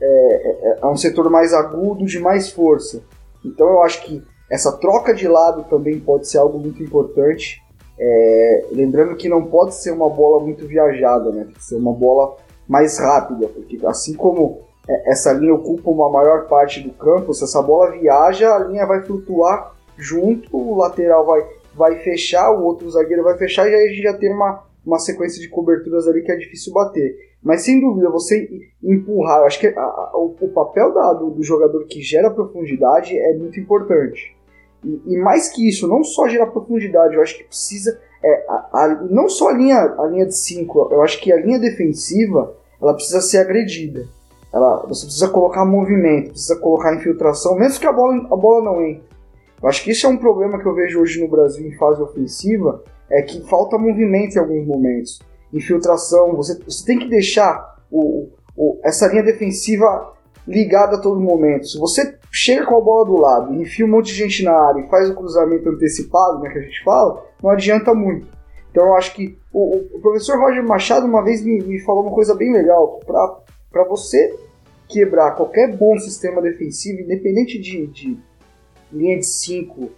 é, é, é um setor mais agudo, de mais força. Então eu acho que essa troca de lado também pode ser algo muito importante. É, lembrando que não pode ser uma bola muito viajada, né? Tem que ser uma bola mais rápida, porque assim como é, essa linha ocupa uma maior parte do campo, se essa bola viaja, a linha vai flutuar junto, o lateral vai, vai fechar, o outro zagueiro vai fechar, e aí a gente já tem uma, uma sequência de coberturas ali que é difícil bater. Mas sem dúvida, você empurrar, eu acho que a, a, o, o, papel da, do, do, jogador que gera profundidade é muito importante. E, e, mais que isso, não só gerar profundidade, eu acho que precisa. É, a, não só a linha, a linha de 5, eu acho que a linha defensiva ela precisa ser agredida. Ela, você precisa colocar movimento, precisa colocar infiltração, mesmo que a bola, a bola não entre. Eu acho que isso é um problema que eu vejo hoje no Brasil em fase ofensiva, é que falta movimento em alguns momentos. Infiltração, você, você tem que deixar o, o, essa linha defensiva ligada a todo momento. Se você chega com a bola do lado enfia um monte de gente na área e faz o cruzamento antecipado, né, que a gente fala, não adianta muito. Então eu acho que o, o professor Roger Machado uma vez me, me falou uma coisa bem legal, para você quebrar qualquer bom sistema defensivo, independente de, de linha de 5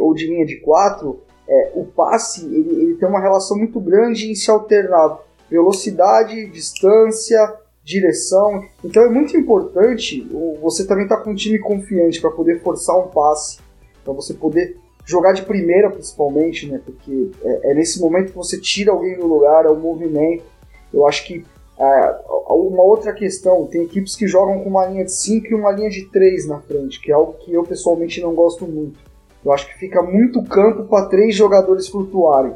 ou de linha de 4, é, o passe ele, ele tem uma relação muito grande em se alternar velocidade, distância, direção. Então é muito importante você também estar tá com um time confiante para poder forçar um passe, para você poder jogar de primeira principalmente, né? Porque é, é, nesse momento que você tira alguém do lugar, é o movimento. Eu acho que é, uma outra questão, tem equipes que jogam com uma linha de 5 e uma linha de 3 na frente, que é algo que eu pessoalmente não gosto muito. Eu acho que fica muito campo para três jogadores flutuarem.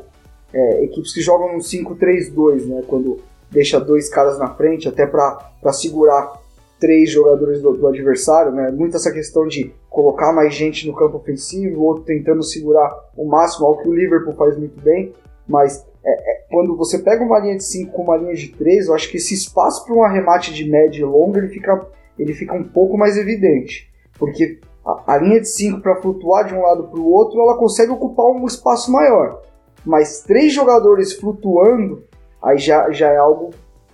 É, equipes que jogam no 5-3-2, né? Quando deixa dois caras na frente, até para segurar três jogadores do, do, adversário, né? Muito essa questão de colocar mais gente no campo ofensivo, outro tentando segurar o máximo, algo que o Liverpool faz muito bem, mas é, é, quando você pega uma linha de 5 com uma linha de 3, eu acho que esse espaço para um arremate de média e longa ele fica, ele fica um pouco mais evidente, porque a, a linha de 5 para flutuar de um lado para o outro, ela consegue ocupar um espaço maior, mas três jogadores flutuando, aí já, já é algo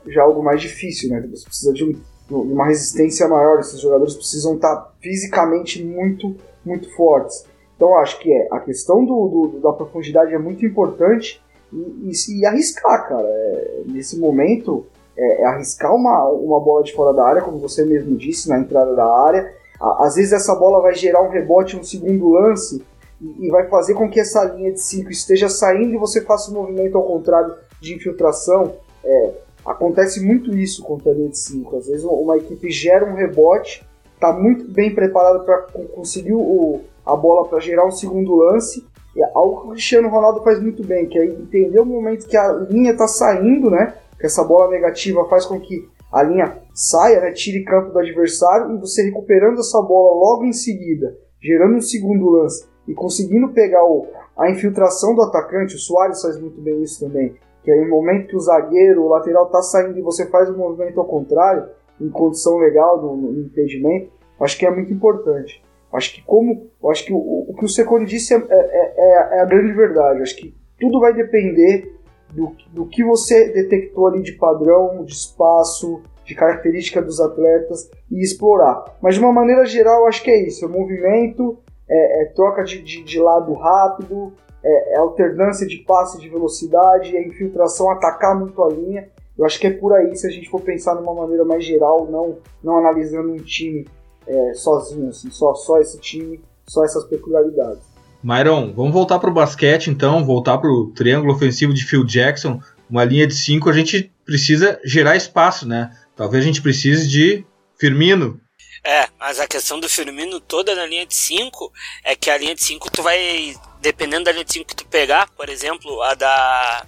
já é algo mais difícil, né? Você precisa de, um, de uma resistência maior, esses jogadores precisam estar fisicamente muito, muito fortes. Então acho que é a questão do, do, da profundidade é muito importante e, e, e arriscar, cara. É, nesse momento, é, é, arriscar uma, uma bola de fora da área, como você mesmo disse, na entrada da área. às vezes essa bola vai gerar um rebote no segundo lance e, e vai fazer com que essa linha de 5 esteja saindo e você faça um movimento ao contrário de infiltração. É, acontece muito isso contra a linha de 5. Às vezes uma equipe gera um rebote, está muito bem preparada para conseguir o, a bola para gerar um segundo lance é algo que o Cristiano Ronaldo faz muito bem, que é entender o momento que a linha está saindo, né? Que essa bola negativa faz com que a linha saia, né? Tire campo do adversário e você recuperando essa bola logo em seguida, gerando um segundo lance e conseguindo pegar o, a infiltração do atacante, o Soares faz muito bem isso também, que é em momento que o zagueiro, o lateral está saindo e você faz o movimento ao contrário, em condição legal no, no impedimento, acho que é muito importante. Acho que como, acho que o, o que o Secone disse é, é, é, é, a grande verdade. Acho que tudo vai depender do, do que você detectou ali de padrão, de espaço, de característica dos atletas e explorar. Mas de uma maneira geral, acho que é isso: é movimento, é, é troca de, de, de, lado rápido, é, é, alternância de passe de velocidade, é infiltração, atacar muito a linha. Eu acho que é por aí se a gente for pensar numa maneira mais geral, não, não analisando um time é, sozinho, assim, só, só esse time, só essas peculiaridades. Myron, vamos voltar para o basquete então, voltar para o triângulo ofensivo de Phil Jackson. Uma linha de 5, a gente precisa gerar espaço, né? Talvez a gente precise de Firmino. É, mas a questão do Firmino toda na linha de 5 é que a linha de 5 tu vai, dependendo da linha de 5 que tu pegar, por exemplo, a da,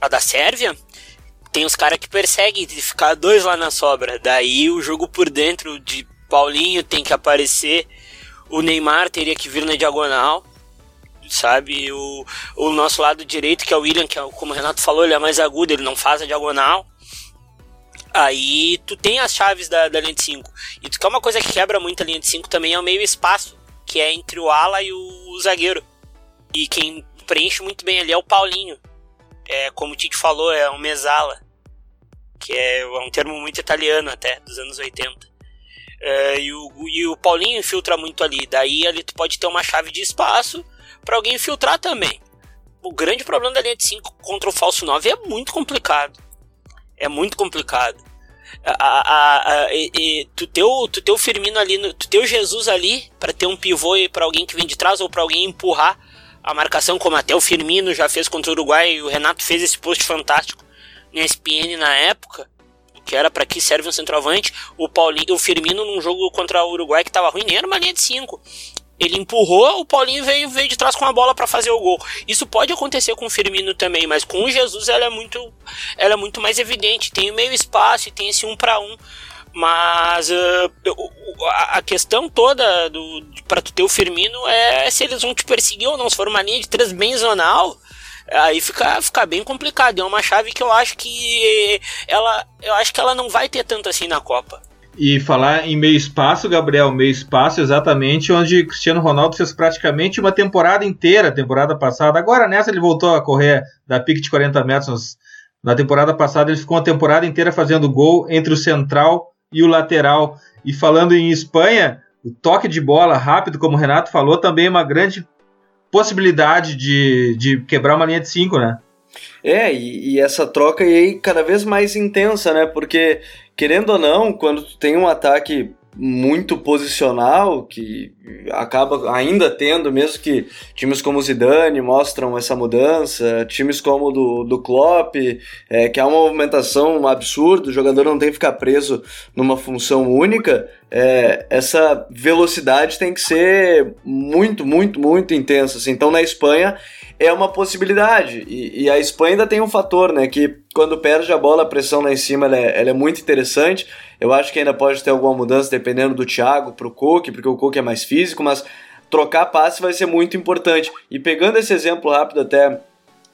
a da Sérvia, tem os caras que perseguem de ficar dois lá na sobra. Daí o jogo por dentro de Paulinho tem que aparecer, o Neymar teria que vir na diagonal, sabe? O, o nosso lado direito, que é o William, que é, como o Renato falou, ele é mais agudo, ele não faz a diagonal. Aí tu tem as chaves da, da linha de 5. E tu quer uma coisa que quebra muito a linha de 5 também é o meio espaço, que é entre o ala e o, o zagueiro. E quem preenche muito bem ali é o Paulinho. É, como o Tite falou, é um mesala. Que é, é um termo muito italiano até, dos anos 80. É, e, o, e o Paulinho infiltra muito ali. Daí ali tu pode ter uma chave de espaço para alguém infiltrar também. O grande problema da linha de 5 contra o falso 9 é muito complicado. É muito complicado. A, a, a, e, e, tu, ter o, tu ter o Firmino ali, no, tu ter o Jesus ali para ter um pivô para alguém que vem de trás ou para alguém empurrar a marcação, como até o Firmino já fez contra o Uruguai e o Renato fez esse post fantástico no ESPN na época, que era para que serve um centroavante. O Paulinho, o Firmino num jogo contra o Uruguai que tava ruim, nem era uma linha de 5. Ele empurrou, o Paulinho veio, veio de trás com a bola para fazer o gol. Isso pode acontecer com o Firmino também, mas com o Jesus ela é muito, ela é muito mais evidente. Tem o meio espaço e tem esse um para um. Mas uh, a questão toda do para tu ter o Firmino é se eles vão te perseguir ou não. Se for uma linha de três bem zonal, aí fica, fica bem complicado. É uma chave que eu acho que ela, eu acho que ela não vai ter tanto assim na Copa. E falar em meio espaço, Gabriel, meio espaço exatamente onde Cristiano Ronaldo fez praticamente uma temporada inteira, temporada passada. Agora nessa ele voltou a correr da pique de 40 metros. Na temporada passada ele ficou uma temporada inteira fazendo gol entre o central e o lateral. E falando em Espanha, o toque de bola rápido, como o Renato falou, também é uma grande possibilidade de, de quebrar uma linha de 5, né? É, e, e, essa troca aí cada vez mais intensa, né? Porque querendo ou não, quando tu tem um ataque muito posicional, que acaba ainda tendo, mesmo que times como o Zidane mostram essa mudança, times como o do, do Klopp, é, que é uma movimentação absurda, o jogador não tem que ficar preso numa função única, é, essa velocidade tem que ser muito, muito, muito intensa. Assim. Então na Espanha é uma possibilidade. E, e, a Espanha ainda tem um fator, né? Que quando perde a bola, a pressão lá em cima ela é, ela é muito interessante. Eu acho que ainda pode ter alguma mudança dependendo do Thiago pro Coque, porque o Coque é mais físico, mas trocar passe vai ser muito importante. E pegando esse exemplo rápido até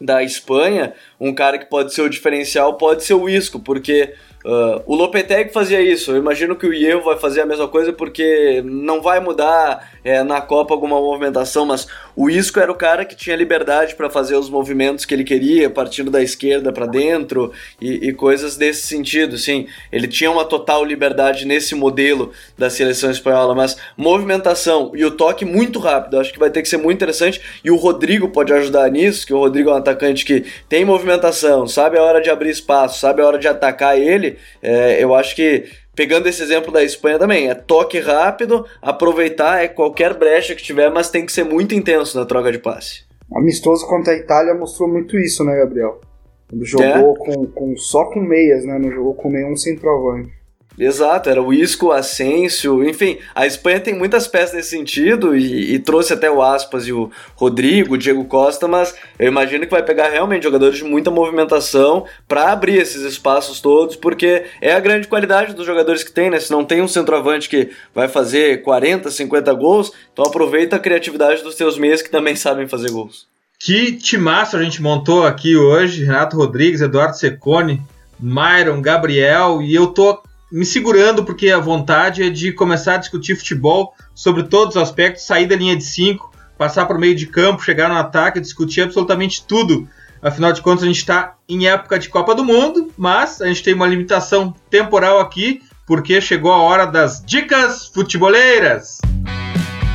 da Espanha, um cara que pode ser o diferencial pode ser o Isco, porque Uh, o Lopetegui fazia isso, eu imagino que o Ievo vai fazer a mesma coisa porque não vai mudar é, na Copa alguma movimentação, mas o Isco era o cara que tinha liberdade para fazer os movimentos que ele queria, partindo da esquerda para dentro e, e, coisas desse sentido, sim. Ele tinha uma total liberdade nesse modelo da seleção espanhola, mas movimentação e o toque muito rápido, acho que vai ter que ser muito interessante e o Rodrigo pode ajudar nisso, que o Rodrigo é um atacante que tem movimentação, sabe a hora de abrir espaço, sabe a hora de atacar ele é, eu acho que pegando esse exemplo da Espanha também, é toque rápido, aproveitar é qualquer brecha que tiver, mas tem que ser muito intenso na troca de passe. Amistoso contra a Itália mostrou muito isso, né, Gabriel? Quando jogou é. com, com, só com meias, né? Não jogou com nenhum centroavante. Exato, era o Isco, Asensio, enfim, a Espanha tem muitas peças nesse sentido e, e, trouxe até o Aspas e o Rodrigo, o Diego Costa, mas eu imagino que vai pegar realmente jogadores de muita movimentação para abrir esses espaços todos, porque é a grande qualidade dos jogadores que tem, né? Se não tem um centroavante que vai fazer 40, 50 gols, então aproveita a criatividade dos teus meias que também sabem fazer gols. Que timaço a gente montou aqui hoje, Renato Rodrigues, Eduardo Secone, Myron, Gabriel, e eu tô me segurando porque a vontade é de começar a discutir futebol sobre todos os aspectos, sair da linha de 5, passar para o meio de campo, chegar no ataque, discutir absolutamente tudo. Afinal de contas, a gente está em época de Copa do Mundo, mas a gente tem uma limitação temporal aqui, porque chegou a hora das dicas futeboleiras.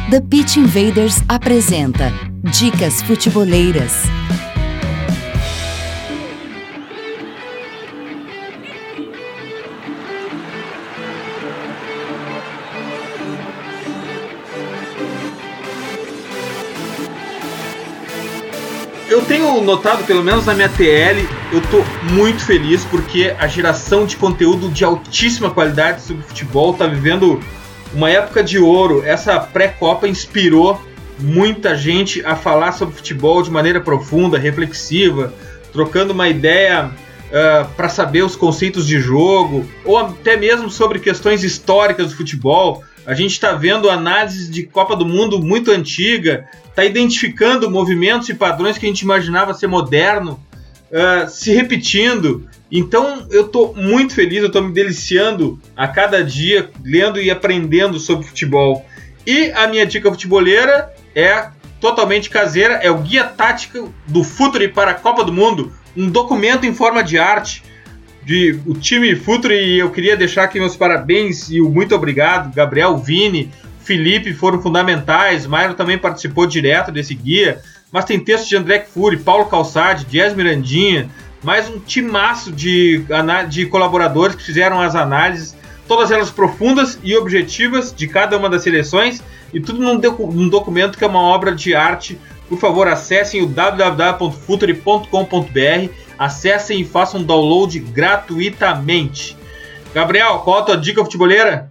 The Pitch Invaders apresenta Dicas Futeboleiras. Eu tenho notado, pelo menos na minha TL, eu tô muito feliz porque a geração de conteúdo de altíssima qualidade sobre futebol tá vivendo uma época de ouro. Essa pré-copa inspirou muita gente a falar sobre futebol de maneira profunda, reflexiva, trocando uma ideia uh, para saber os conceitos de jogo, ou até mesmo sobre questões históricas do futebol. A gente está vendo análises de Copa do Mundo muito antiga, está identificando movimentos e padrões que a gente imaginava ser moderno uh, se repetindo. Então eu estou muito feliz, eu estou me deliciando a cada dia, lendo e aprendendo sobre futebol. E a minha dica futeboleira é totalmente caseira, é o Guia Tático do Futuri para a Copa do Mundo, um documento em forma de arte de o time Futuri e eu queria deixar aqui meus parabéns e o muito obrigado, Gabriel, Vini, Felipe foram fundamentais, Mairo também participou direto desse guia, mas tem textos de André Fury, Paulo Calçade, Jazz Mirandinha, mais um timaço de, de colaboradores que fizeram as análises, todas elas profundas e objetivas de cada uma das seleções e tudo num, num documento que é uma obra de arte. Por favor, acessem o www.futuri.com.br, acessem e façam download gratuitamente. Gabriel, qual a tua dica futeboleira?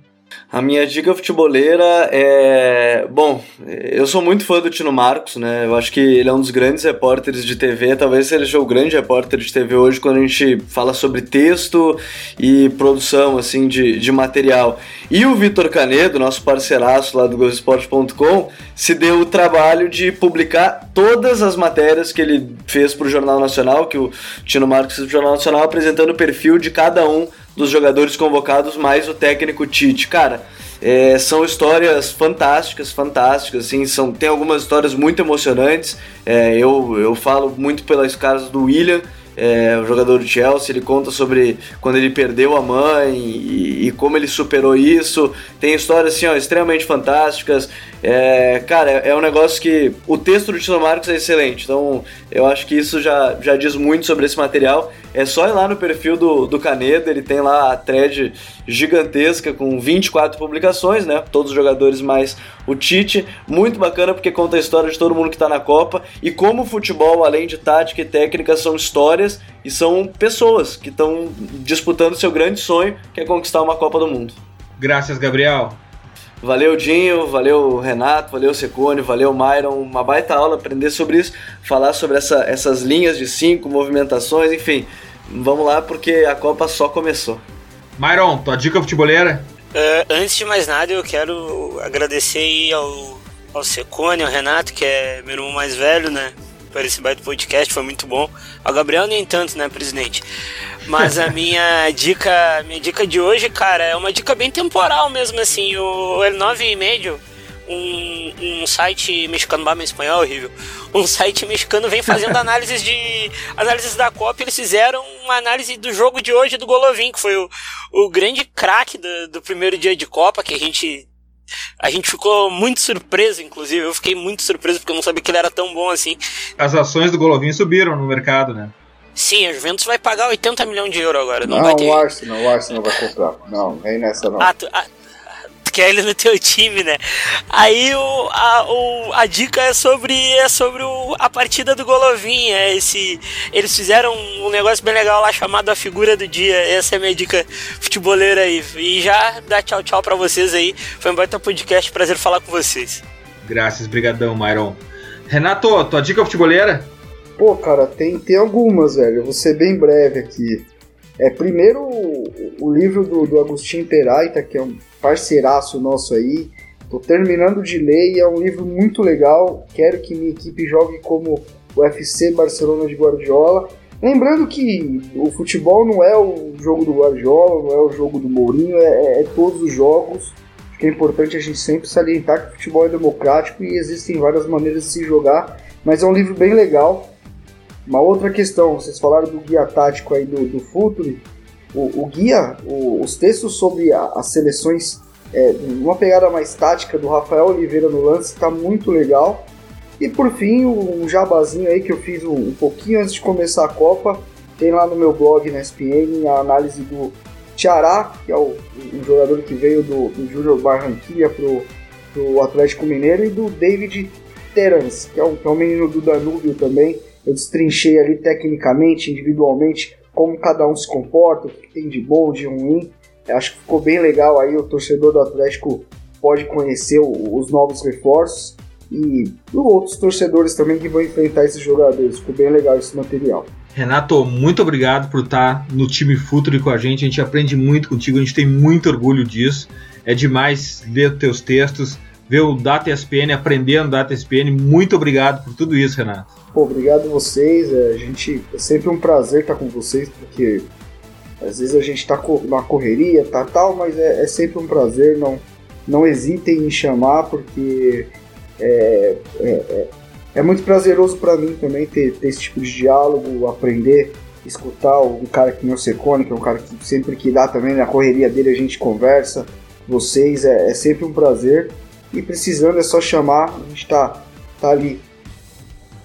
A minha dica futeboleira é. Bom, eu sou muito fã do Tino Marcos, né? Eu acho que ele é um dos grandes repórteres de TV, talvez seja o grande repórter de TV hoje quando a gente fala sobre texto e produção, assim, de, de material. E o Vitor Canedo, nosso parceiraço lá do Globoesporte.com, se deu o trabalho de publicar todas as matérias que ele fez para o Jornal Nacional, que o Tino Marcos fez para o Jornal Nacional, apresentando o perfil de cada um dos jogadores convocados, mais o técnico Tite. Cara, é, são histórias fantásticas, fantásticas, assim, são, tem algumas histórias muito emocionantes. É, eu, eu falo muito pelas caras do William, é, o jogador do Chelsea, ele conta sobre quando ele perdeu a mãe e, e como ele superou isso. Tem histórias assim, ó, extremamente fantásticas. É, cara, é, um negócio que o texto do Tino Marcos é excelente, então eu acho que isso já, já diz muito sobre esse material. É só ir lá no perfil do, do Canedo, ele tem lá a thread gigantesca com 24 publicações, né? Todos os jogadores mais o Tite. Muito bacana porque conta a história de todo mundo que está na Copa e como o futebol, além de tática e técnica, são histórias e são pessoas que estão disputando seu grande sonho, que é conquistar uma Copa do Mundo. Graças, Gabriel. Valeu, Dinho, valeu, Renato, valeu, Secone, valeu, Myron. Uma baita aula aprender sobre isso, falar sobre essa, essas linhas de cinco, movimentações, enfim. Vamos lá porque a Copa só começou. Myron, tua dica futeboleira? Uh, antes de mais nada, eu quero agradecer ao, ao Secone, ao Renato, que é meu irmão mais velho, né? Por esse baita podcast, foi muito bom. Ao Gabriel, nem tanto, né, presidente? Mas a minha dica, minha dica de hoje, cara, é uma dica bem temporal mesmo, assim. O L9 e meio, um, um site mexicano, bah, meu espanhol é horrível. Um site mexicano vem fazendo análises de análises da Copa. Eles fizeram uma análise do jogo de hoje do Golovin, que foi o, o grande craque do, do primeiro dia de Copa, que a gente a gente ficou muito surpreso, inclusive. Eu fiquei muito surpreso porque eu não sabia que ele era tão bom assim. As ações do Golovin subiram no mercado, né? Sim, a Juventus vai pagar 80 milhões de euros agora. Não, não vai ter... o Arsenal, o Arsenal vai comprar. Não, vem nessa não. Ah, tu, ah, tu quer ele no teu time, né? Aí o, a, o, a dica é sobre, é sobre o, a partida do Golovin. É esse, eles fizeram um negócio bem legal lá chamado A Figura do Dia. Essa é a minha dica futeboleira aí. E já dá tchau, tchau pra vocês aí. Foi um baita podcast, prazer falar com vocês. Graças, brigadão, Myron. Renato, tua dica futeboleira? Pô, cara, tem, tem algumas, velho. Eu vou ser bem breve aqui. É, primeiro, o, livro do, do Agostinho Peraita, que é um parceiraço nosso aí. Tô terminando de ler e é um livro muito legal. Quero que minha equipe jogue como o FC Barcelona de Guardiola. Lembrando que o futebol não é o jogo do Guardiola, não é o jogo do Mourinho, é, é, é todos os jogos. Acho que é importante a gente sempre salientar que o futebol é democrático e existem várias maneiras de se jogar, mas é um livro bem legal. Uma outra questão, vocês falaram do guia tático aí do, do Futuri. O, o guia, o, os textos sobre a, as seleções, é, uma pegada mais tática do Rafael Oliveira no lance, está muito legal. E por fim, um jabazinho aí que eu fiz um, um, pouquinho antes de começar a Copa, tem lá no meu blog na SPN a análise do Tiará, que é o, um jogador que veio do, do Júnior Barranquilla pro, pro Atlético Mineiro, e do David Terence, que é um, que é um menino do Danúbio também, eu destrinchei ali tecnicamente, individualmente, como cada um se comporta, o que tem de bom, de ruim. Eu acho que ficou bem legal aí, o torcedor do Atlético pode conhecer os novos reforços e outros torcedores também que vão enfrentar esses jogadores. Ficou bem legal esse material. Renato, muito obrigado por estar no time Futuri com a gente. A gente aprende muito contigo, a gente tem muito orgulho disso. É demais ler teus textos, ver o Data ESPN, aprendendo Data ESPN. Muito obrigado por tudo isso, Renato. Pô, obrigado a vocês. É, a gente, é sempre um prazer estar com vocês, porque às vezes a gente está na correria, tá tal, mas é, é, sempre um prazer. Não, não hesitem em chamar, porque é, é, é, é muito prazeroso para mim também ter, ter, esse tipo de diálogo, aprender, escutar um cara que nem o Secone, que é um cara que sempre que dá também na correria dele a gente conversa. Vocês é, é sempre um prazer. E precisando é só chamar, a gente tá, tá ali.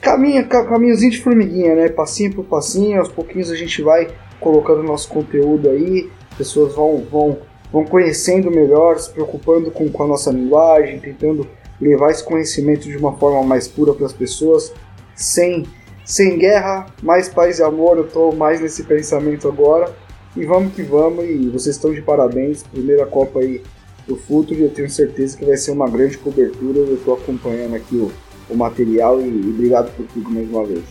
Caminha, caminhozinho de formiguinha, né? Passinho por passinho, aos pouquinhos a gente vai colocando nosso conteúdo aí, pessoas vão, vão, vão conhecendo melhor, se preocupando com, com a nossa linguagem, tentando levar esse conhecimento de uma forma mais pura para as pessoas, sem, sem guerra, mais paz e amor. Eu estou mais nesse pensamento agora. E vamos que vamos, e vocês estão de parabéns. Primeira Copa aí do Futuro, eu tenho certeza que vai ser uma grande cobertura. Eu estou acompanhando aqui o, o material e, e, obrigado por tudo mais uma vez.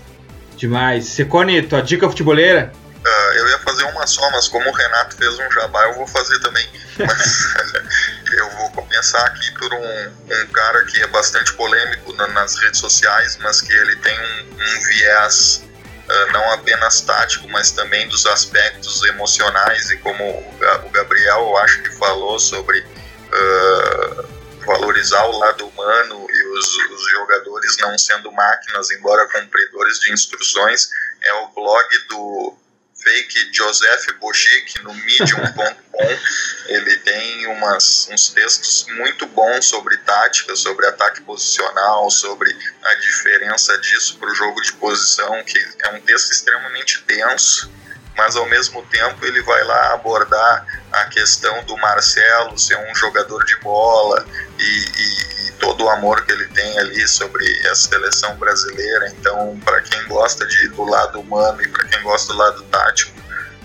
Demais. Secone, tua dica futeboleira? Uh, eu ia fazer uma só, mas como o Renato fez um jabá, eu vou fazer também. Mas eu vou começar aqui por um, um cara que é bastante polêmico na, nas redes sociais, mas que ele tem um, um viés uh, não apenas tático, mas também dos aspectos emocionais e como o Gabriel, eu acho que falou sobre uh, valorizar o lado humano e os, os jogadores não sendo máquinas, embora cumpridores de instruções, é o blog do fake Joseph Bojic no medium.com. Ele tem umas, uns textos muito bons sobre tática, sobre ataque posicional, sobre a diferença disso para o jogo de posição, que é um texto extremamente denso, mas ao mesmo tempo ele vai lá abordar a questão do Marcelo ser um jogador de bola e, e, e todo o amor que ele tem ali sobre a seleção brasileira. Então, para quem gosta de, do lado humano e para quem gosta do lado tático,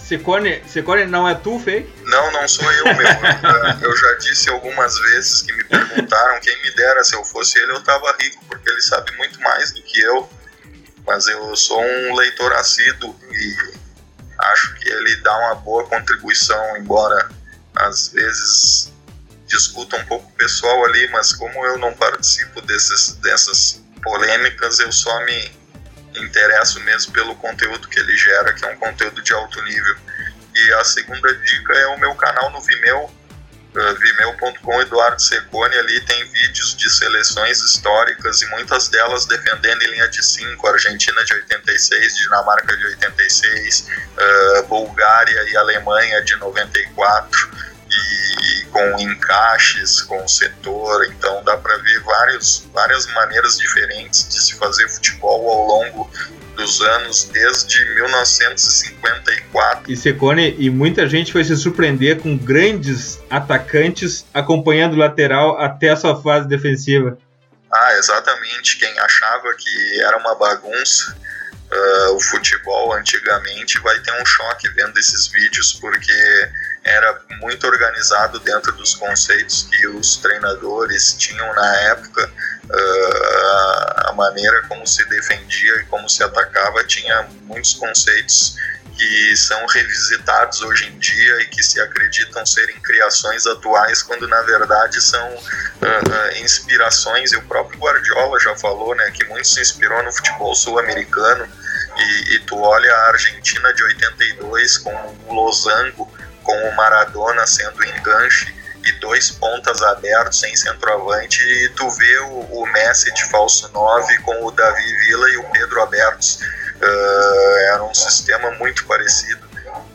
Secone, Secone não é tu, fake? Não, não sou eu, meu. eu já disse algumas vezes que me perguntaram quem me dera se eu fosse ele, eu tava rico, porque ele sabe muito mais do que eu. Mas eu sou um leitor assíduo e acho que ele dá uma boa contribuição, embora às vezes discuta um pouco pessoal ali, mas como eu não participo desses, dessas polêmicas, eu só me interesso mesmo pelo conteúdo que ele gera, que é um conteúdo de alto nível. E a segunda dica é o meu canal no Vimeo, vimeo.com Eduardo Secone, ali tem vídeos de seleções históricas e muitas delas defendendo em linha de 5, Argentina de 86, Dinamarca de 86, uh, Bulgária e Alemanha de 94 e, com encaixes, com o setor, então dá para ver vários, várias maneiras diferentes de se fazer futebol ao longo dos anos desde 1954. E Secone, e muita gente foi se surpreender com grandes atacantes acompanhando o lateral até a sua fase defensiva. Ah, exatamente. Quem achava que era uma bagunça uh, o futebol antigamente vai ter um choque vendo esses vídeos, porque era muito organizado dentro dos conceitos que os treinadores tinham na época. Uh, a maneira como se defendia e como se atacava tinha muitos conceitos que são revisitados hoje em dia e que se acreditam serem criações atuais, quando na verdade são uh, inspirações. E o próprio Guardiola já falou né, que muito se inspirou no futebol sul-americano. E, e, tu olha a Argentina de 82 com o Losango com o Maradona sendo enganche e dois pontas abertos sem centroavante e tu vê o, o Messi de falso 9 com o Davi Villa e o Pedro abertos. Uh, era um sistema muito parecido.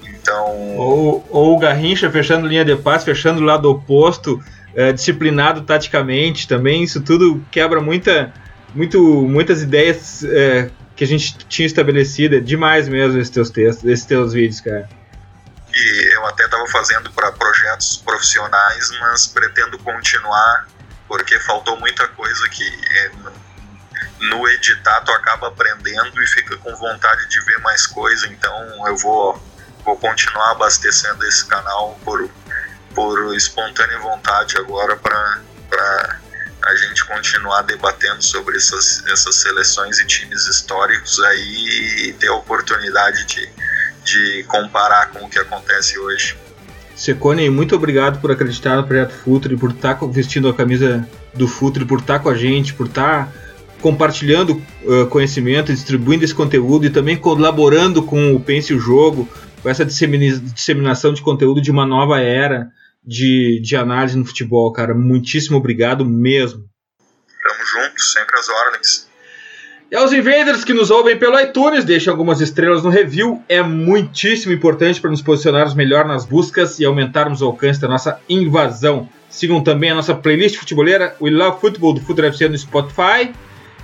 Então ou, ou o Garrincha fechando linha de passe fechando o lado oposto uh, disciplinado taticamente também. Isso tudo quebra muita muito, muitas ideias uh, que a gente tinha estabelecido é demais mesmo esses teus textos esses teus vídeos cara que eu até estava fazendo para projetos profissionais, mas pretendo continuar porque faltou muita coisa que é, no editar tu acaba aprendendo e fica com vontade de ver mais coisa, então eu vou, vou continuar abastecendo esse canal por, por espontânea vontade agora para a gente continuar debatendo sobre essas, essas seleções e times históricos aí e ter a oportunidade de, de comparar com o que acontece hoje. Secone, muito obrigado por acreditar no projeto Futre, por estar tá vestindo a camisa do Futre, por estar tá com a gente, por estar tá compartilhando uh, conhecimento, distribuindo esse conteúdo e também colaborando com o Pense o Jogo, com essa disseminação de conteúdo de uma nova era de, de análise no futebol, cara. Muitíssimo obrigado mesmo. Tamo junto, sempre as ordens. E aos invaders que nos ouvem pelo iTunes, deixem algumas estrelas no review. É muitíssimo importante para nos posicionarmos melhor nas buscas e aumentarmos o alcance da nossa invasão. Sigam também a nossa playlist futeboleira We Love Football do Futre FC no Spotify.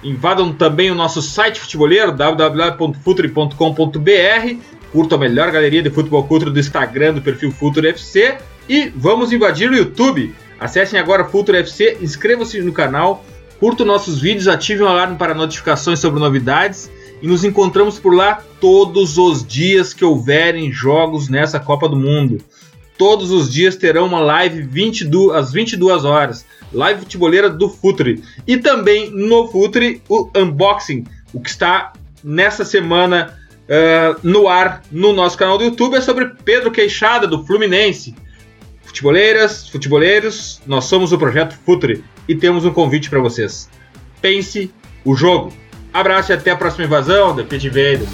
Invadam também o nosso site futeboleiro www.futre.com.br. Curtam a melhor galeria de futebol cultura do Instagram do perfil Futre FC e vamos invadir o YouTube. Acessem agora Future FC, inscrevam-se no canal, curtam nossos vídeos, ativem o alarme para notificações sobre novidades e nos encontramos por lá todos os dias que houverem jogos nessa Copa do Mundo. Todos os dias terão uma live 22, às 22 horas, live futebolera do Futre. E também no Futre o unboxing, o que está nessa semana uh, no ar no nosso canal do YouTube é sobre Pedro Queixada do Fluminense. Futeboleiras, futeboleiros, nós somos o Projeto Futre e temos um convite para vocês. Pense o jogo. Abraço e até a próxima invasão da Pit Invaders.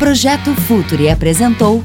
Projeto Futuri apresentou